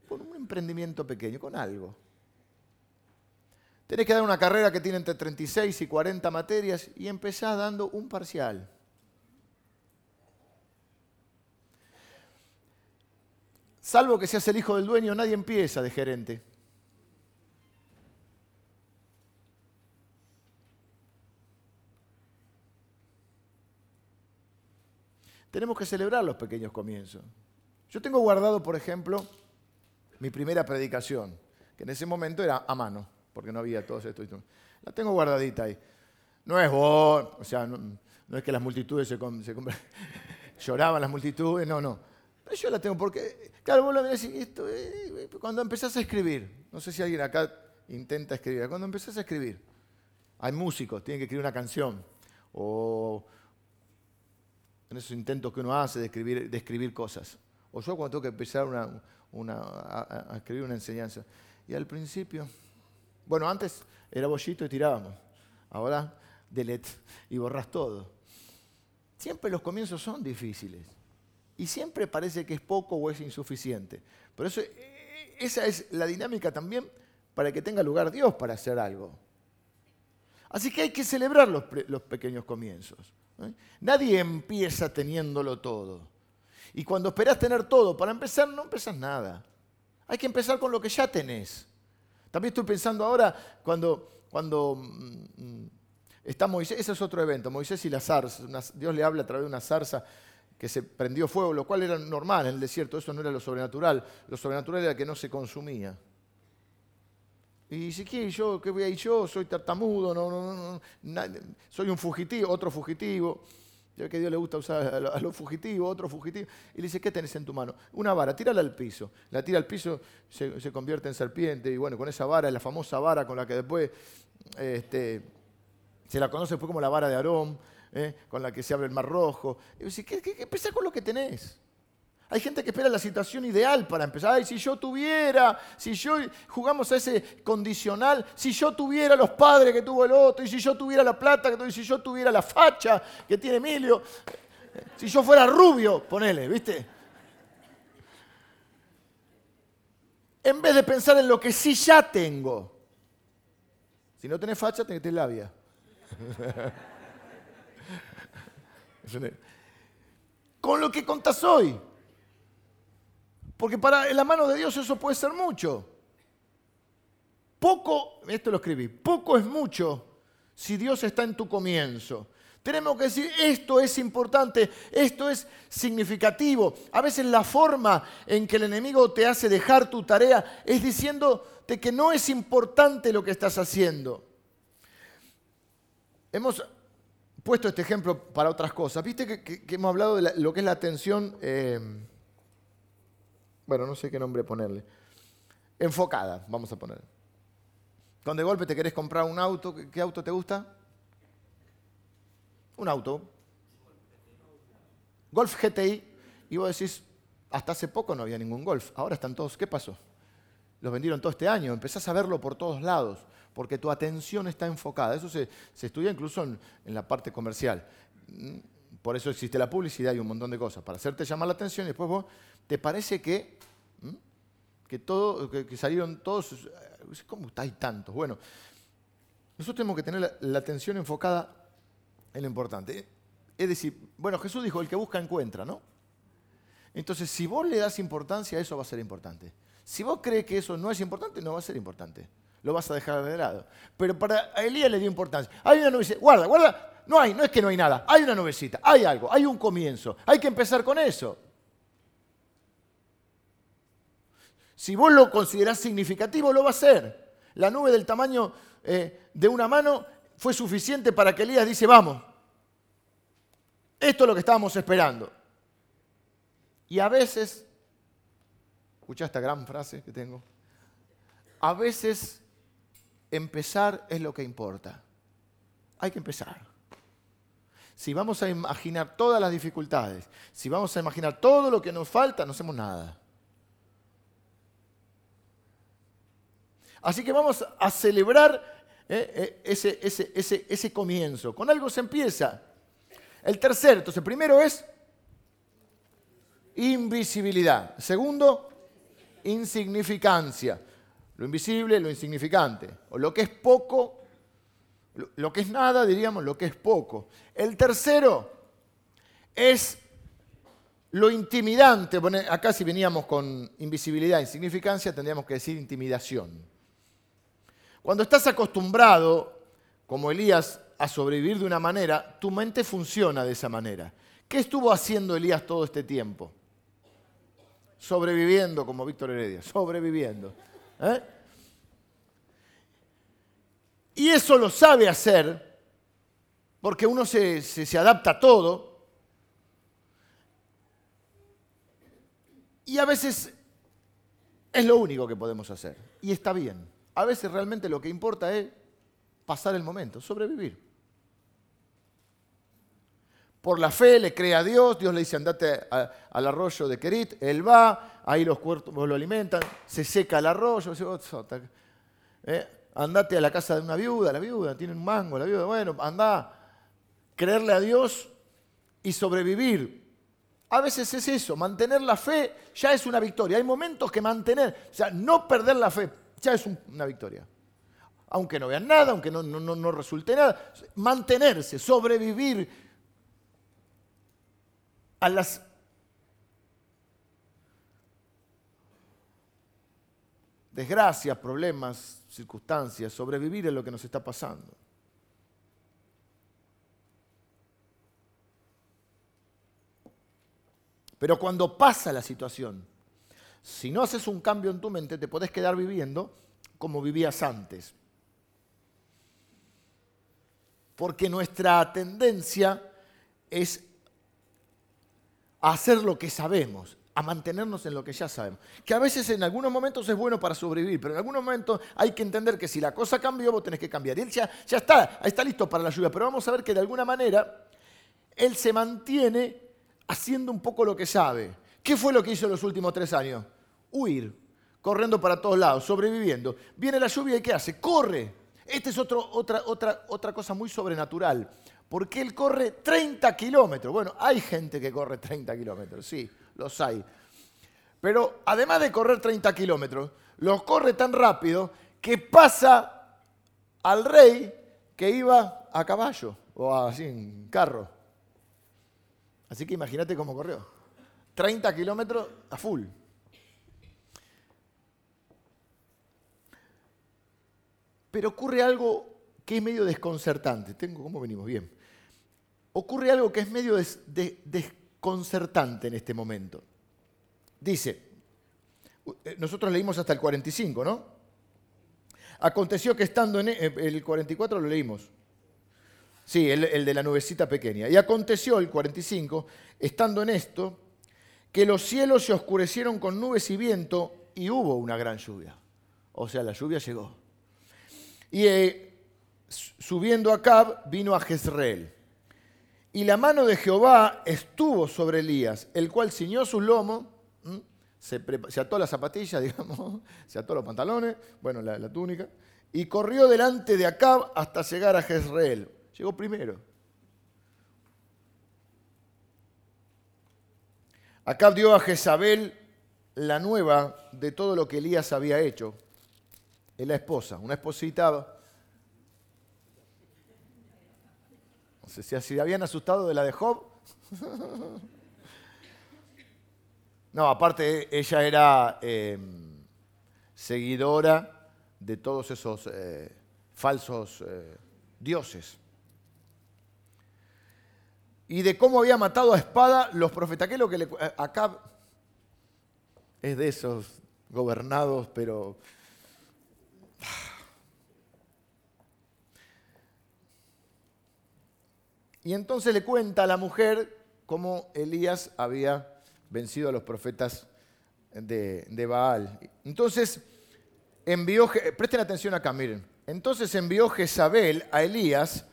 con un emprendimiento pequeño, con algo. Tenés que dar una carrera que tiene entre 36 y 40 materias y empezás dando un parcial. Salvo que seas el hijo del dueño, nadie empieza de gerente. Tenemos que celebrar los pequeños comienzos. Yo tengo guardado, por ejemplo, mi primera predicación, que en ese momento era a mano, porque no había todo esto. La tengo guardadita ahí. No es vos, o sea, no, es que las multitudes se, lloraban las multitudes, no, no. Yo la tengo porque, claro, vos lo mirás y eh, cuando empezás a escribir, no sé si alguien acá intenta escribir, cuando empezás a escribir, hay músicos, tienen que escribir una canción, o en esos intentos que uno hace de escribir, de escribir cosas. O yo cuando tengo que empezar a, escribir una enseñanza. Y al principio, bueno, antes era bollito y tirábamos. Ahora, delete y borras todo. Siempre los comienzos son difíciles. Y siempre parece que es poco o es insuficiente. Por eso e, esa es la dinámica también para que tenga lugar Dios para hacer algo. Así que hay que celebrar los pequeños comienzos. Nadie empieza teniéndolo todo. Y cuando esperás tener todo para empezar, no empezás nada. Hay que empezar con lo que ya tenés. También estoy pensando ahora cuando, cuando mm, mm, está Moisés, ese es otro evento, Moisés y la zarza. Dios le habla a través de una zarza que se prendió fuego, lo cual era normal en el desierto, eso no era lo sobrenatural. Lo sobrenatural era que no se consumía. Y si quiere, yo, ¿qué voy a ir yo? Soy tartamudo, no, no, no, soy un fugitivo, otro fugitivo. Ya que a Dios le gusta usar a los fugitivos, otro fugitivo. Y le dice, ¿qué tenés en tu mano? Una vara, tírala al piso. La tira al piso, se, convierte en serpiente. Y bueno, con esa vara, la famosa vara con la que después este, se la conoce después como la vara de Aarón, ¿eh? con la que se abre el mar rojo. Y dice, ¿qué, qué, qué con lo que tenés? Hay gente que espera la situación ideal para empezar. Ay, si yo tuviera, si yo jugamos a ese condicional, si yo tuviera los padres que tuvo el otro, y si yo tuviera la plata que tuvo, y si yo tuviera la facha que tiene Emilio, si yo fuera rubio, ponele, ¿viste? En vez de pensar en lo que sí ya tengo. Si no tenés facha, tenés labia. Con lo que contás hoy. Porque para la mano de Dios eso puede ser mucho. Poco, esto lo escribí, poco es mucho si Dios está en tu comienzo. Tenemos que decir, esto es importante, esto es significativo. A veces la forma en que el enemigo te hace dejar tu tarea es diciéndote que no es importante lo que estás haciendo. Hemos puesto este ejemplo para otras cosas. Viste que, hemos hablado de lo que es la atención. Eh, bueno, no sé qué nombre ponerle, enfocada, vamos a poner. Cuando de golpe te querés comprar un auto, ¿qué auto te gusta? Un auto. Golf GTI. Y vos decís, hasta hace poco no había ningún Golf. Ahora están todos, ¿qué pasó? Los vendieron todo este año. Empezás a verlo por todos lados, porque tu atención está enfocada. Eso se, estudia incluso en, la parte comercial. Por eso existe la publicidad y un montón de cosas. Para hacerte llamar la atención y después vos te parece que que, todo, que, salieron todos, eh, ¿cómo hay tantos? Bueno, nosotros tenemos que tener la, atención enfocada en lo importante. Es decir, bueno, Jesús dijo, el que busca encuentra, ¿no? Entonces, si vos le das importancia, eso va a ser importante. Si vos crees que eso no es importante, no va a ser importante. Lo vas a dejar de lado. Pero para Elías le dio importancia. Hay una nubecita. Guarda, guarda. No hay, no es que no hay nada. Hay una nubecita, hay algo, hay un comienzo. Hay que empezar con eso. Si vos lo considerás significativo, lo va a hacer. La nube del tamaño eh, de una mano fue suficiente para que Elías dice, vamos, esto es lo que estábamos esperando. Y a veces, escucha esta gran frase que tengo, a veces empezar es lo que importa. Hay que empezar. Si vamos a imaginar todas las dificultades, si vamos a imaginar todo lo que nos falta, no hacemos nada. Así que vamos a celebrar eh, eh, ese, ese, ese comienzo. Con algo se empieza. El tercero, entonces, primero es invisibilidad. Segundo, insignificancia. Lo invisible, lo insignificante. O lo que es poco, lo que es nada, diríamos, lo que es poco. El tercero es lo intimidante. acá si veníamos con invisibilidad, insignificancia, tendríamos que decir intimidación. Cuando estás acostumbrado, como Elías, a sobrevivir de una manera, tu mente funciona de esa manera. ¿Qué estuvo haciendo Elías todo este tiempo? Sobreviviendo, como Víctor Heredia, sobreviviendo. ¿Eh? Y eso lo sabe hacer porque uno se, se adapta a todo. Y a veces es lo único que podemos hacer. Y está bien. A veces realmente lo que importa es pasar el momento, sobrevivir por la fe le cree a Dios, Dios le dice andate al arroyo de Kerit, él va, ahí los cuerpos lo alimentan, se seca el arroyo, ¿eh? andate a la casa de una viuda, la viuda tiene un mango, la viuda, bueno, anda, creerle a Dios y sobrevivir. A veces es eso, mantener la fe ya es una victoria. Hay momentos que mantener, o sea, no perder la fe ya es una victoria. Aunque no vean nada, aunque no, no, no resulte nada, mantenerse, sobrevivir a las desgracias, problemas, circunstancias, sobrevivir en lo que nos está pasando. Pero cuando pasa la situación, si no haces un cambio en tu mente, te podés quedar viviendo como vivías antes. Porque nuestra tendencia es a hacer lo que sabemos, a mantenernos en lo que ya sabemos. Que a veces en algunos momentos es bueno para sobrevivir, pero en algunos momentos hay que entender que si la cosa cambió, vos tenés que cambiar. Y él ya, ya está, está listo para la lluvia, pero vamos a ver que de alguna manera él se mantiene haciendo un poco lo que sabe. ¿Qué fue lo que hizo en los últimos tres años? Huir, corriendo para todos lados, sobreviviendo. Viene la lluvia y ¿qué hace? Corre. Esta es otra, otra, otra cosa muy sobrenatural porque él corre 30 kilómetros. Bueno, hay gente que corre 30 kilómetros, sí, los hay. Pero además de correr 30 kilómetros, los corre tan rápido que pasa al rey que iba a caballo o así en carro. Así que imagínate cómo corrió. 30 kilómetros a full. Pero ocurre algo que es medio desconcertante. Tengo, ¿Cómo venimos? Bien ocurre algo que es medio desconcertante en este momento. Dice, eh, nosotros leímos hasta el 45, ¿no? Aconteció que estando en e, el 44 lo leímos. Sí, el, el de la nubecita pequeña. Y aconteció el 45, estando en esto, que los cielos se oscurecieron con nubes y viento y hubo una gran lluvia. O sea, la lluvia llegó. Y eh, subiendo a Cab, vino a Jezreel. Y la mano de Jehová estuvo sobre Elías, el cual ciñó sus lomos, se, ató las zapatillas, digamos, se ató los pantalones, bueno, la, la, túnica, y corrió delante de Acab hasta llegar a Jezreel. Llegó primero. Acab dio a Jezabel la nueva de todo lo que Elías había hecho. Es la esposa, una esposita Si se habían asustado de la de Job. No, aparte ella era em, seguidora de todos esos eh, falsos eh, dioses. Y de cómo había matado a espada los profetas. ¿Qué lo que acá es de esos gobernados, pero Y entonces le cuenta a la mujer cómo Elías había vencido a los profetas de, Baal. Entonces envió, presten atención acá, miren, Entonces envió Jezabel a Elías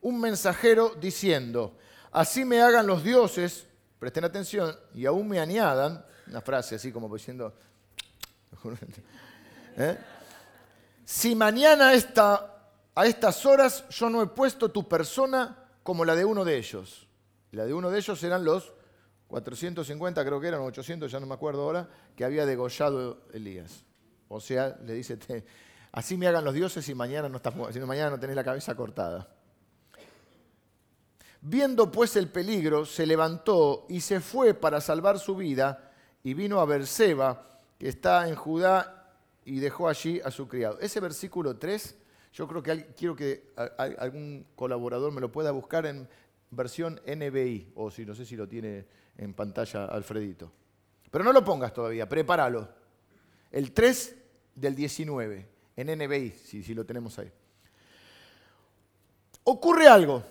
un mensajero diciendo, así me hagan los dioses, presten atención, y aún me añadan, una frase así como diciendo, ¿eh? si mañana a estas horas yo no he puesto tu persona como la de uno de ellos. La de uno de ellos eran los 450, creo que eran 800, ya no me acuerdo ahora, que había degollado Elías. O sea, le dice, así me hagan los dioses y mañana no, estás, si mañana no tenés la cabeza cortada. Viendo pues el peligro, se levantó y se fue para salvar su vida y vino a Berseba, que está en Judá, y dejó allí a su criado. Ese versículo 3, yo creo que quiero que algún colaborador me lo pueda buscar en versión NBI, o si no sé si lo tiene en pantalla Alfredito. Pero no lo pongas todavía, prepáralo. El 3 del 19, en NBI, si, si lo tenemos ahí. Ocurre algo.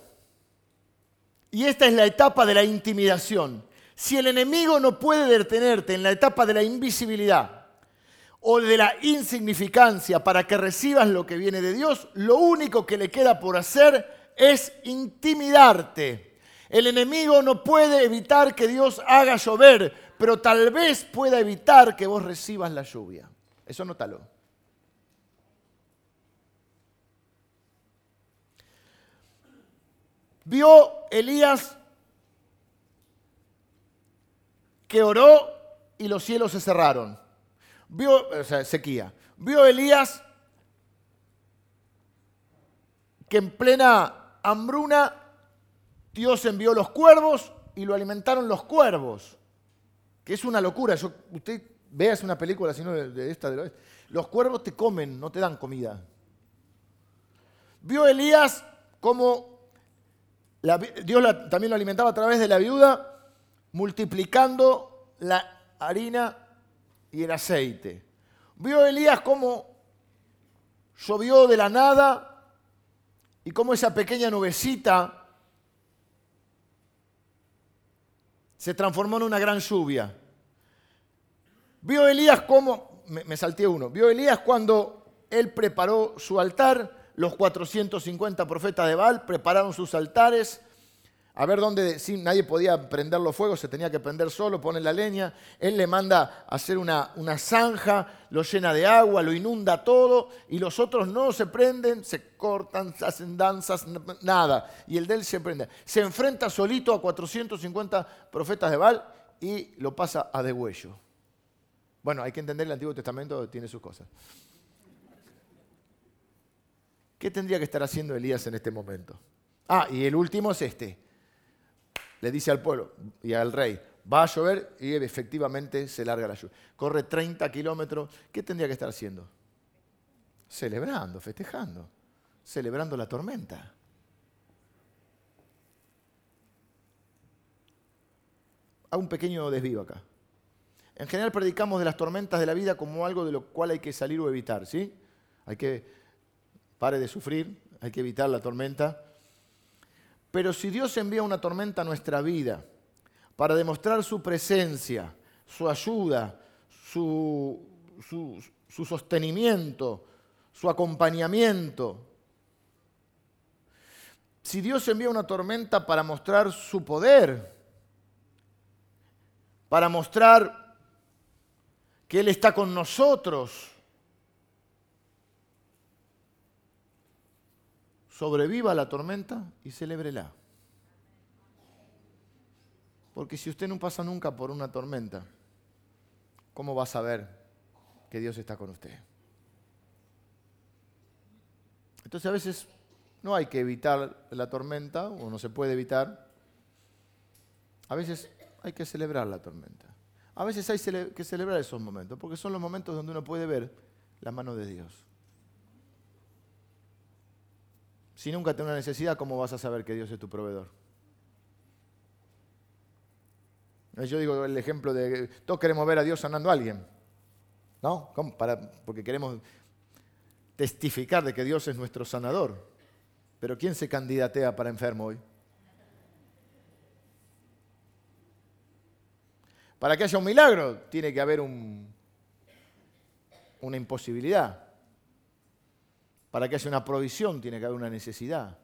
Y esta es la etapa de la intimidación. Si el enemigo no puede detenerte en la etapa de la invisibilidad o de la insignificancia para que recibas lo que viene de Dios, lo único que le queda por hacer es intimidarte. El enemigo no puede evitar que Dios haga llover, pero tal vez pueda evitar que vos recibas la lluvia. Eso nótalo. Vio Elías que oró y los cielos se cerraron. Vio, o sea, sequía. Vio Elías que en plena hambruna Dios envió los cuervos y lo alimentaron los cuervos. Que es una locura. usted vea, es una película, sino de, esta. De los cuervos te comen, no te dan comida. Vio Elías como Dios también lo alimentaba a través de la viuda, multiplicando la harina y el aceite. Vio Elías cómo llovió de la nada y cómo esa pequeña nubecita se transformó en una gran lluvia. Vio Elías cómo, me, me salté uno, vio Elías cuando él preparó su altar los 450 profetas de Baal prepararon sus altares. A ver dónde, si nadie podía prender los fuegos, se tenía que prender solo, pone la leña. Él le manda a hacer una, una zanja, lo llena de agua, lo inunda todo, y los otros no se prenden, se cortan, hacen danzas, nada. Y el de él se prende. Se enfrenta solito a 450 profetas de Baal y lo pasa a degüello. Bueno, hay que entender el Antiguo Testamento, tiene sus cosas. ¿Qué tendría que estar haciendo Elías en este momento? Ah, y el último es este. Le dice al pueblo y al rey, va a llover y efectivamente se larga la lluvia. Corre 30 kilómetros. ¿Qué tendría que estar haciendo? Celebrando, festejando, celebrando la tormenta. Hago un pequeño desvío acá. En general predicamos de las tormentas de la vida como algo de lo cual hay que salir o evitar, ¿sí? Hay que pare de sufrir, hay que evitar la tormenta. Pero si Dios envía una tormenta a nuestra vida para demostrar su presencia, su ayuda, su, su, sostenimiento, su acompañamiento, si Dios envía una tormenta para mostrar su poder, para mostrar que Él está con nosotros, sobreviva la tormenta y celébrela. Porque si usted no pasa nunca por una tormenta, ¿cómo va a saber que Dios está con usted? Entonces a veces no hay que evitar la tormenta, o no se puede evitar. A veces hay que celebrar la tormenta. A veces hay que celebrar esos momentos, porque son los momentos donde uno puede ver la mano de Dios. Si nunca tengo una necesidad, ¿cómo vas a saber que Dios es tu proveedor? Yo digo el ejemplo de todos queremos ver a Dios sanando a alguien. ¿No? porque queremos testificar de que Dios es nuestro sanador. Pero ¿quién se candidatea para enfermo hoy? Para que haya un milagro, tiene que haber un, una imposibilidad. Para que haya una provisión tiene que haber una necesidad.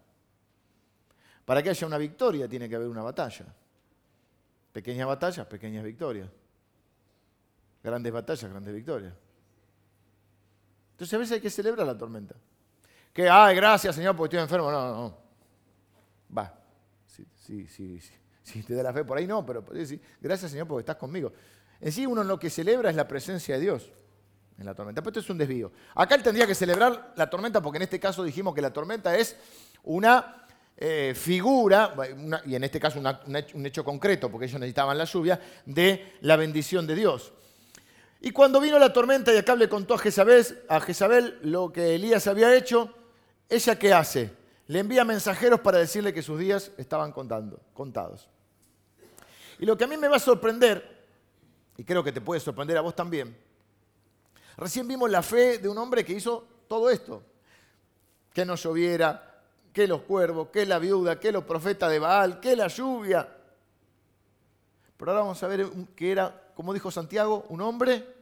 Para que haya una victoria tiene que haber una batalla. Pequeñas batallas, pequeñas victorias. Grandes batallas, grandes victorias. Entonces a veces hay que celebrar la tormenta. Que, ay, gracias Señor porque estoy enfermo. No, no, no. Va. Sí, sí, sí, Si te da la fe por ahí, no, pero gracias Señor porque estás conmigo. En sí uno lo que celebra es la presencia de Dios en la tormenta. Pero esto es un desvío. Acá él tendría que celebrar la tormenta porque en este caso dijimos que la tormenta es una eh, figura, y en este caso un hecho concreto, porque ellos necesitaban la lluvia, de la bendición de Dios. Y cuando vino la tormenta y acá le contó a Jezabel, a lo que Elías había hecho, ¿ella qué hace? Le envía mensajeros para decirle que sus días estaban contando, contados. Y lo que a mí me va a sorprender, y creo que te puede sorprender a vos también, recién vimos la fe de un hombre que hizo todo esto. Que no lloviera, que los cuervos, que la viuda, que los profetas de Baal, que la lluvia. Pero ahora vamos a ver que era, como dijo Santiago, un hombre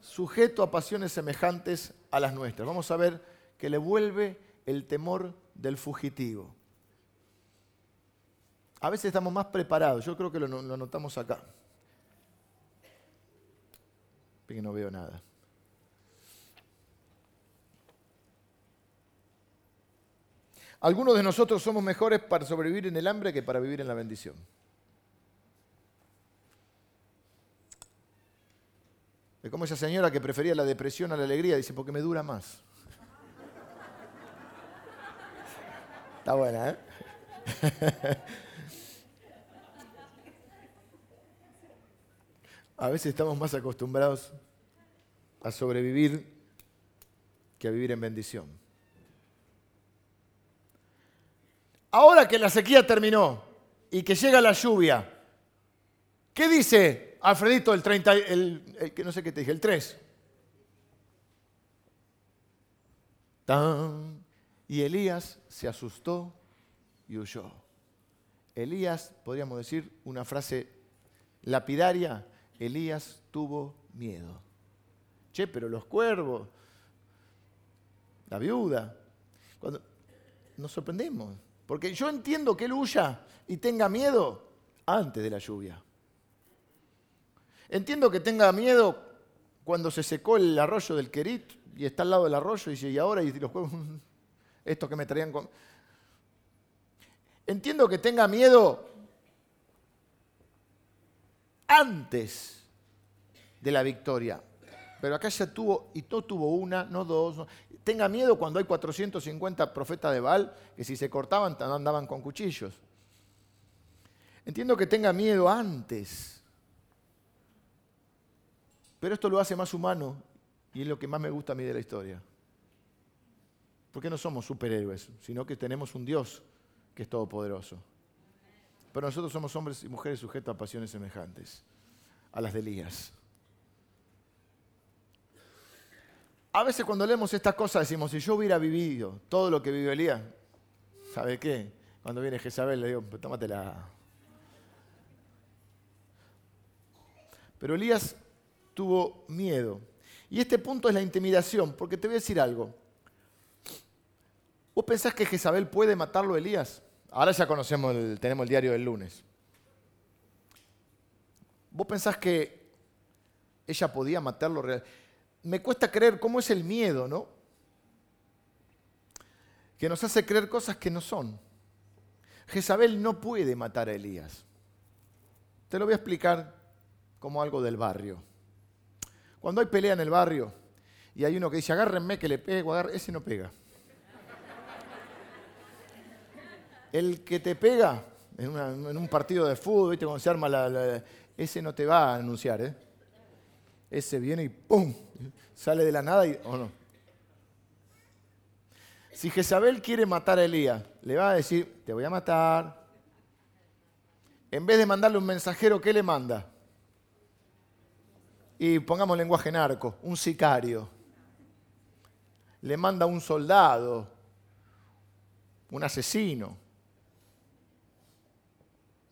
sujeto a pasiones semejantes a las nuestras. Vamos a ver que le vuelve el temor del fugitivo. A veces estamos más preparados, yo creo que lo, notamos acá. Que no veo nada. Algunos de nosotros somos mejores para sobrevivir en el hambre que para vivir en la bendición. Es como esa señora que prefería la depresión a la alegría, dice, porque me dura más. Está buena, ¿eh? a veces estamos más acostumbrados a sobrevivir que a vivir en bendición. Ahora que la sequía terminó y que llega la lluvia, ¿qué dice Alfredito el 30, el, no sé qué te dije, el 3? Tan y Elías se asustó y huyó. Elías, podríamos decir una frase lapidaria, Elías tuvo miedo. Che, pero los cuervos, la viuda, cuando nos sorprendemos, porque yo entiendo que él huya y tenga miedo antes de la lluvia. Entiendo que tenga miedo cuando se secó el arroyo del Querit y está al lado del arroyo y dice, y ahora y los cuervos estos que me traían con... Entiendo que tenga miedo antes de la victoria. Pero acá ya tuvo, y no tuvo una, no dos. Tenga miedo cuando hay 450 profetas de Baal que si se cortaban andaban con cuchillos. Entiendo que tenga miedo antes. Pero esto lo hace más humano y es lo que más me gusta a mí de la historia. Porque no somos superhéroes, sino que tenemos un Dios que es todopoderoso. Pero nosotros somos hombres y mujeres sujetos a pasiones semejantes a las de Elías. A veces cuando leemos estas cosas decimos, si yo hubiera vivido todo lo que vivió Elías, ¿sabe qué? Cuando viene Jezabel le digo, pues tómatela. Pero Elías tuvo miedo. Y este punto es la intimidación, porque te voy a decir algo. ¿Vos pensás que Jezabel puede matarlo a Elías? Ahora ya conocemos, tenemos el diario del lunes. ¿Vos pensás que ella podía matarlo? Me cuesta creer cómo es el miedo, ¿no? Que nos hace creer cosas que no son. Jezabel no puede matar a Elías. Te lo voy a explicar como algo del barrio. Cuando hay pelea en el barrio y hay uno que dice, agárrenme que le pego, ese no pega. El que te pega en, un partido de fútbol, ¿viste? cuando se arma la, ese no te va a anunciar, ¿eh? Ese viene y ¡pum! Sale de la nada y. ¿O no? Si Jezabel quiere matar a Elías, le va a decir: Te voy a matar. En vez de mandarle un mensajero, ¿qué le manda? Y pongamos lenguaje narco: un sicario. Le manda un soldado, un asesino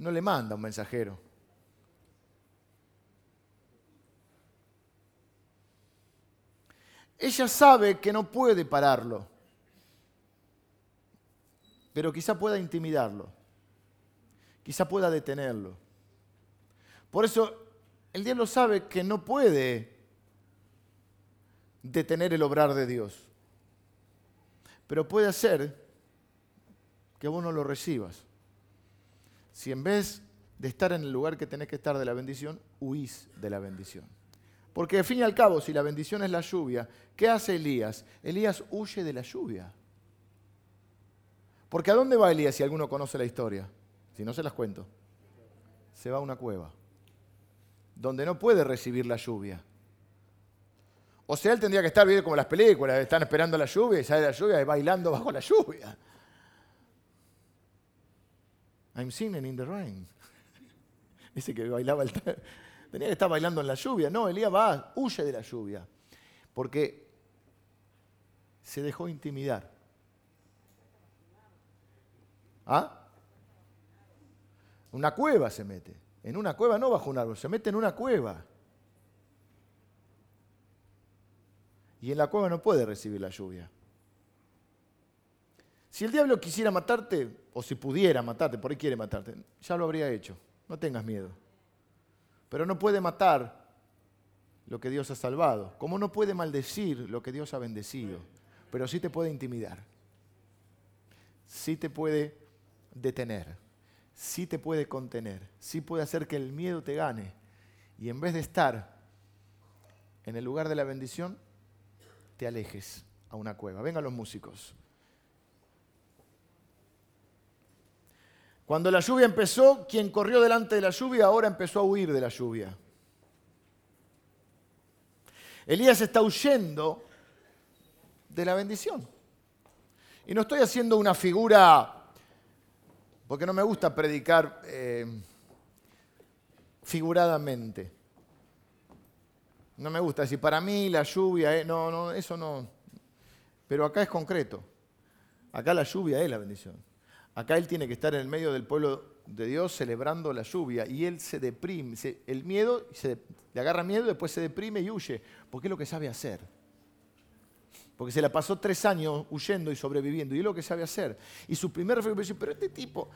no le manda un mensajero. ella sabe que no puede pararlo, pero quizá pueda intimidarlo, quizá pueda detenerlo. Por eso el diablo sabe que no puede detener el obrar de Dios, pero puede hacer que vos no lo recibas. Si en vez de estar en el lugar que tenés que estar de la bendición, huís de la bendición. Porque al fin y al cabo, si la bendición es la lluvia, ¿qué hace Elías? Elías huye de la lluvia. Porque ¿a dónde va Elías si alguno conoce la historia? Si no se las cuento. Se va a una cueva, donde no puede recibir la lluvia. O sea, él tendría que estar bien como las películas, están esperando la lluvia y sale la lluvia y bailando bajo la lluvia. I'm singing in the rain. Ese que bailaba el... Tenía que estar bailando en la lluvia. No, Elías va, huye de la lluvia. Porque se dejó intimidar. ¿Ah? Una cueva se mete. En una cueva, no bajo un árbol, se mete en una cueva. Y en la cueva no puede recibir la lluvia. Si el diablo quisiera matarte, o si pudiera matarte, por ahí quiere matarte, ya lo habría hecho. No tengas miedo. Pero no puede matar lo que Dios ha salvado, como no puede maldecir lo que Dios ha bendecido, pero sí te puede intimidar, sí te puede detener, sí te puede contener, sí puede hacer que el miedo te gane y en vez de estar en el lugar de la bendición, te alejes a una cueva. Vengan los músicos. Cuando la lluvia empezó, quien corrió delante de la lluvia ahora empezó a huir de la lluvia. Elías está huyendo de la bendición. Y no estoy haciendo una figura, porque no me gusta predicar eh, figuradamente. No me gusta decir, para mí la lluvia, no, no, eso no. Pero acá es concreto. Acá la lluvia es la bendición. Acá él tiene que estar en el medio del pueblo de Dios celebrando la lluvia y él se deprime, el miedo, se, le agarra miedo, después se deprime y huye, porque es lo que sabe hacer. Porque se la pasó tres años huyendo y sobreviviendo y es lo que sabe hacer. Y su primer reflejo es pero este tipo,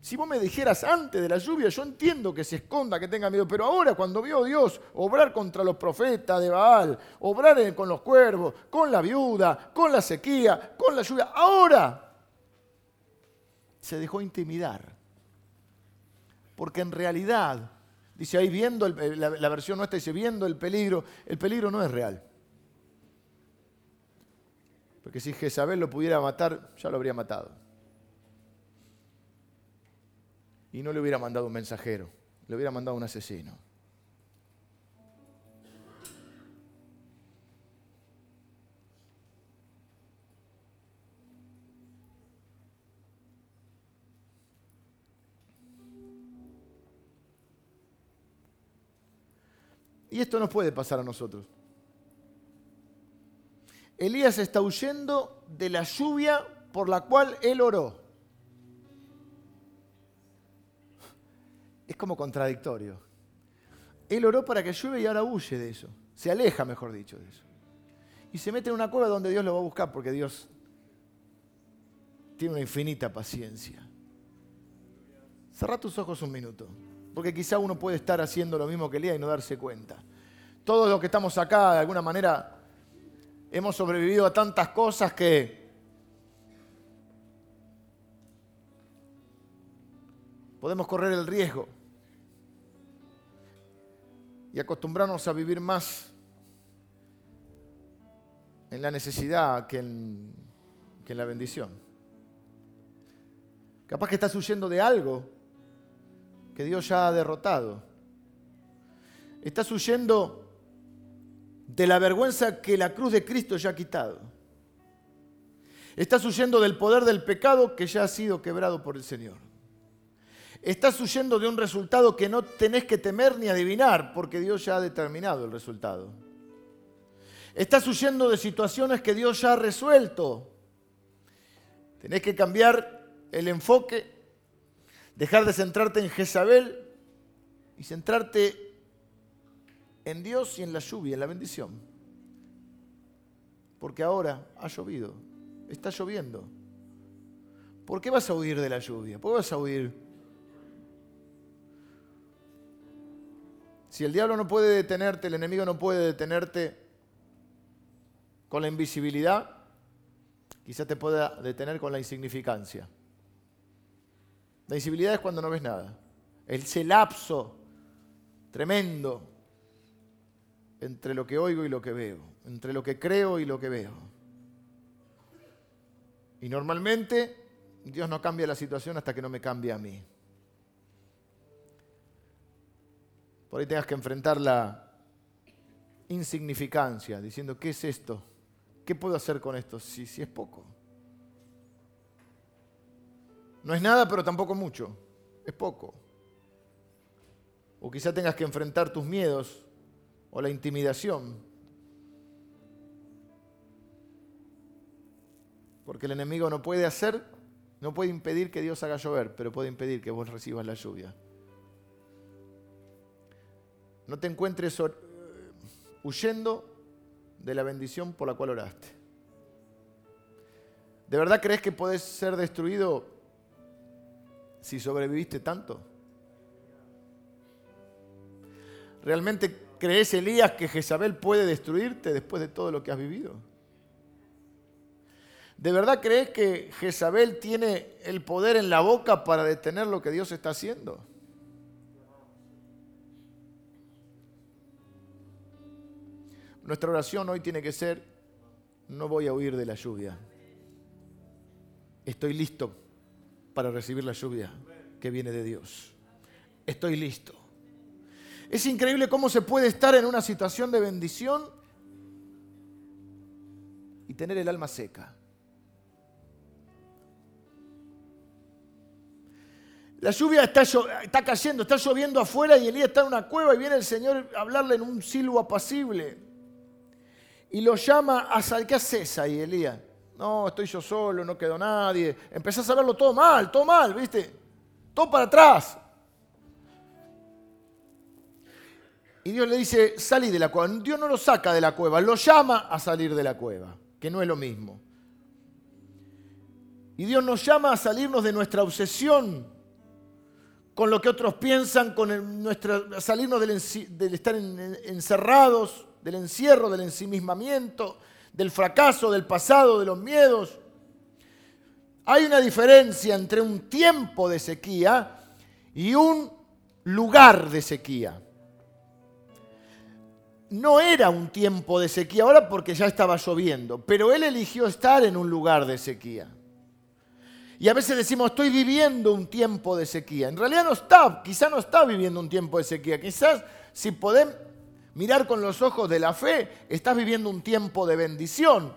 si vos me dijeras antes de la lluvia, yo entiendo que se esconda, que tenga miedo, pero ahora cuando vio a Dios obrar contra los profetas de Baal, obrar con los cuervos, con la viuda, con la sequía, con la lluvia, ahora se dejó intimidar. Porque en realidad, dice ahí viendo, la, la, versión nuestra dice viendo el peligro, el peligro no es real. Porque si Jezabel lo pudiera matar, ya lo habría matado. Y no le hubiera mandado un mensajero, le hubiera mandado un asesino. Y esto nos puede pasar a nosotros. Elías está huyendo de la lluvia por la cual él oró. Es como contradictorio. Él oró para que llueva y ahora huye de eso. Se aleja, mejor dicho, de eso. Y se mete en una cueva donde Dios lo va a buscar porque Dios tiene una infinita paciencia. Cerra tus ojos un minuto porque quizá uno puede estar haciendo lo mismo que Elías y no darse cuenta. Todos los que estamos acá, de alguna manera, hemos sobrevivido a tantas cosas que podemos correr el riesgo y acostumbrarnos a vivir más en la necesidad que en, que en la bendición. Capaz que estás huyendo de algo que Dios ya ha derrotado. Estás huyendo de la vergüenza que la cruz de Cristo ya ha quitado. Estás huyendo del poder del pecado que ya ha sido quebrado por el Señor. Estás huyendo de un resultado que no tenés que temer ni adivinar porque Dios ya ha determinado el resultado. Estás huyendo de situaciones que Dios ya ha resuelto. Tenés que cambiar el enfoque dejar de centrarte en Jezabel y centrarte en Dios y en la lluvia, en la bendición. Porque ahora ha llovido, está lloviendo. ¿Por qué vas a huir de la lluvia? ¿Por qué vas a huir? Si el diablo no puede detenerte, el enemigo no puede detenerte con la invisibilidad, quizás te pueda detener con la insignificancia. La invisibilidad es cuando no ves nada. Ese lapso tremendo entre lo que oigo y lo que veo, entre lo que creo y lo que veo. Y normalmente Dios no cambia la situación hasta que no me cambie a mí. Por ahí tengas que enfrentar la insignificancia, diciendo, ¿qué es esto? ¿Qué puedo hacer con esto? Si, si es poco. No es nada, pero tampoco mucho. Es poco. O quizá tengas que enfrentar tus miedos o la intimidación. Porque el enemigo no puede hacer, no puede impedir que Dios haga llover, pero puede impedir que vos recibas la lluvia. No te encuentres huyendo de la bendición por la cual oraste. ¿De verdad crees que podés ser destruido si sobreviviste tanto? ¿Realmente crees, Elías, que Jezabel puede destruirte después de todo lo que has vivido? ¿De verdad crees que Jezabel tiene el poder en la boca para detener lo que Dios está haciendo? Nuestra oración hoy tiene que ser, no voy a huir de la lluvia. Estoy listo para recibir la lluvia que viene de Dios. Estoy listo. Es increíble cómo se puede estar en una situación de bendición y tener el alma seca. La lluvia está, está, cayendo, está lloviendo afuera y Elías está en una cueva y viene el Señor a hablarle en un silbo apacible. Y lo llama. ¿Qué haces ahí, Elías? No, estoy yo solo, no quedó nadie. Empezás a verlo todo mal, todo mal, ¿viste? Todo para atrás. Y Dios le dice, salí de la cueva. Dios no lo saca de la cueva, lo llama a salir de la cueva, que no es lo mismo. Y Dios nos llama a salirnos de nuestra obsesión con lo que otros piensan, con nuestra, salirnos del, estar encerrados, del encierro, del ensimismamiento, del fracaso, del pasado, de los miedos. Hay una diferencia entre un tiempo de sequía y un lugar de sequía no era un tiempo de sequía ahora porque ya estaba lloviendo, pero él eligió estar en un lugar de sequía. Y a veces decimos, estoy viviendo un tiempo de sequía. En realidad no está, quizás no está viviendo un tiempo de sequía. Quizás si podemos mirar con los ojos de la fe, estás viviendo un tiempo de bendición,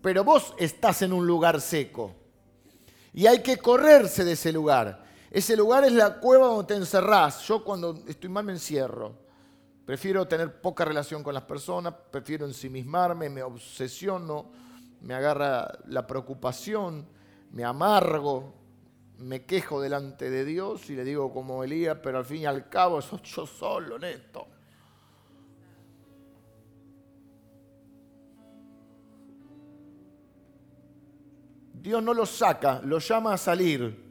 pero vos estás en un lugar seco. Y hay que correrse de ese lugar. Ese lugar es la cueva donde te encerrás. Yo cuando estoy mal me encierro. Prefiero tener poca relación con las personas, prefiero ensimismarme, me obsesiono, me agarra la preocupación, me amargo, me quejo delante de Dios y le digo como Elías, pero al fin y al cabo soy yo solo en esto. Dios no lo saca, lo llama a salir.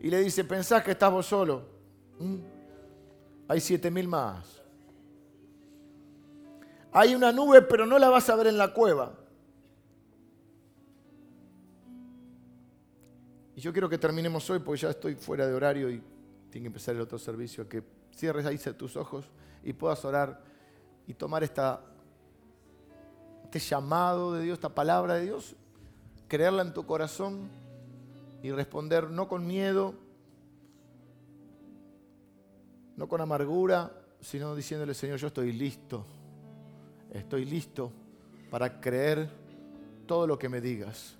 Y le dice, ¿pensás que estás vos solo? ¿Mm? hay siete mil más. Hay una nube, pero no la vas a ver en la cueva. Y yo quiero que terminemos hoy porque ya estoy fuera de horario y tiene que empezar el otro servicio. Que cierres ahí tus ojos y puedas orar y tomar esta, este llamado de Dios, esta palabra de Dios, creerla en tu corazón y responder no con miedo, no con amargura, sino diciéndole, Señor, yo estoy listo, estoy listo para creer todo lo que me digas.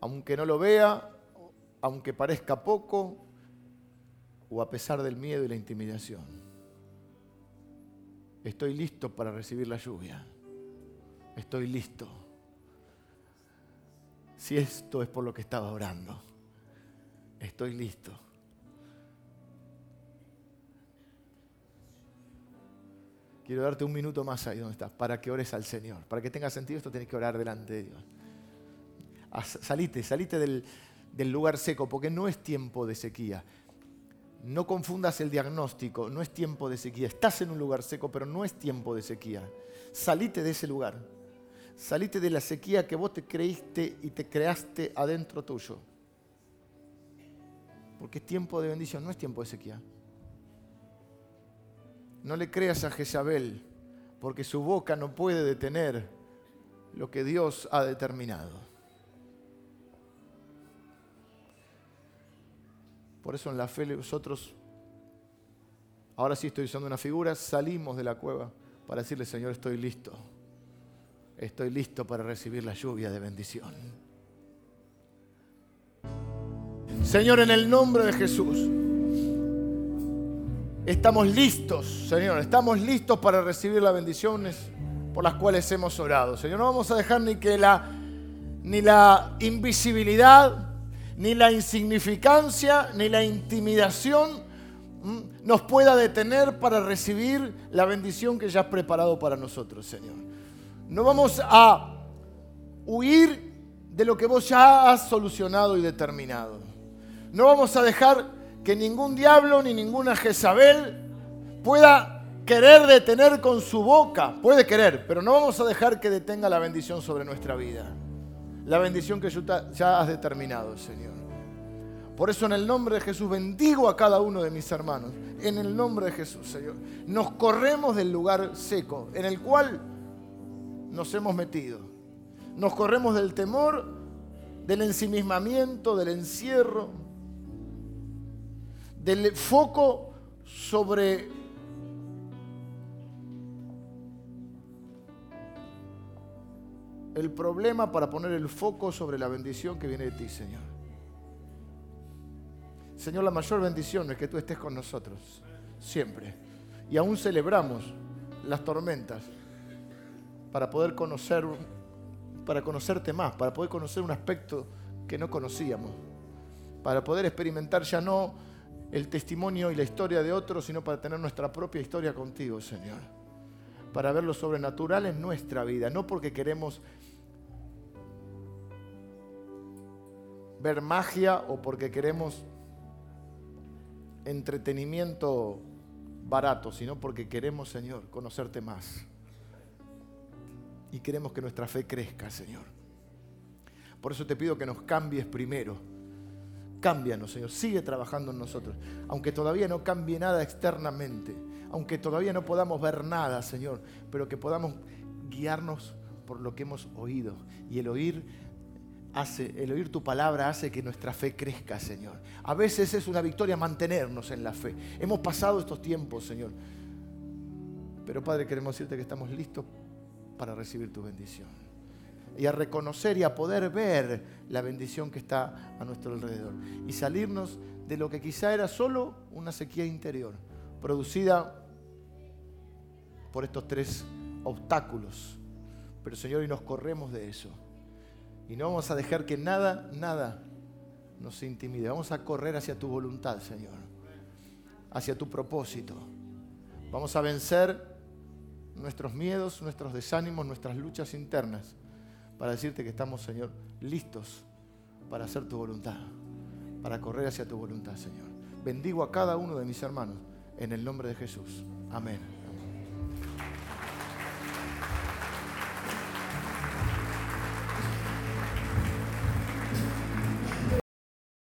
Aunque no lo vea, aunque parezca poco, o a pesar del miedo y la intimidación. Estoy listo para recibir la lluvia. Estoy listo. Si esto es por lo que estaba orando, estoy listo. quiero darte un minuto más ahí donde estás, para que ores al Señor. Para que tenga sentido esto tienes que orar delante de Dios. Salite, salite del, del lugar seco, porque no es tiempo de sequía. No confundas el diagnóstico, no es tiempo de sequía. Estás en un lugar seco, pero no es tiempo de sequía. Salite de ese lugar. Salite de la sequía que vos te creíste y te creaste adentro tuyo. Porque es tiempo de bendición, no es tiempo de sequía. No le creas a Jezabel, porque su boca no puede detener lo que Dios ha determinado. Por eso en la fe nosotros, ahora sí estoy usando una figura, salimos de la cueva para decirle, Señor, estoy listo. Estoy listo para recibir la lluvia de bendición. Señor, en el nombre de Jesús, estamos listos, Señor, estamos listos para recibir las bendiciones por las cuales hemos orado. Señor, no vamos a dejar ni que la, ni la invisibilidad, ni la insignificancia, ni la intimidación nos pueda detener para recibir la bendición que ya has preparado para nosotros, Señor. No vamos a huir de lo que vos ya has solucionado y determinado. No vamos a dejar que ningún diablo ni ninguna Jezabel pueda querer detener con su boca. Puede querer, pero no vamos a dejar que detenga la bendición sobre nuestra vida la bendición que ya has determinado, Señor. Por eso en el nombre de Jesús bendigo a cada uno de mis hermanos. En el nombre de Jesús, Señor. Nos corremos del lugar seco en el cual nos hemos metido. Nos corremos del temor, del ensimismamiento, del encierro, del foco sobre el problema para poner el foco sobre la bendición que viene de ti, Señor. Señor, la mayor bendición es que tú estés con nosotros, siempre. Y aún celebramos las tormentas para poder conocer, para conocerte más, para poder conocer un aspecto que no conocíamos, para poder experimentar ya no el testimonio y la historia de otros, sino para tener nuestra propia historia contigo, Señor. Para ver lo sobrenatural en nuestra vida, no porque queremos ver magia o porque queremos entretenimiento barato, sino porque queremos, Señor, conocerte más. Y queremos que nuestra fe crezca, Señor. Por eso te pido que nos cambies primero. Cámbianos, Señor. Sigue trabajando en nosotros. Aunque todavía no cambie nada externamente. Aunque todavía no podamos ver nada, Señor. Pero que podamos guiarnos por lo que hemos oído. Y el oír hace, el oír tu palabra hace que nuestra fe crezca, Señor. A veces es una victoria mantenernos en la fe. Hemos pasado estos tiempos, Señor. Pero Padre, queremos decirte que estamos listos para recibir tu bendición. Y a reconocer y a poder ver la bendición que está a nuestro alrededor. Y salirnos de lo que quizá era solo una sequía interior, producida por estos tres obstáculos. Pero Señor, y nos corremos de eso y no vamos a dejar que nada, nada nos intimide. Vamos a correr hacia tu voluntad, Señor. Hacia tu propósito. Vamos a vencer nuestros miedos, nuestros desánimos, nuestras luchas internas. Para decirte que estamos, Señor, listos para hacer tu voluntad. Para correr hacia tu voluntad, Señor. Bendigo a cada uno de mis hermanos en el nombre de Jesús. Amén.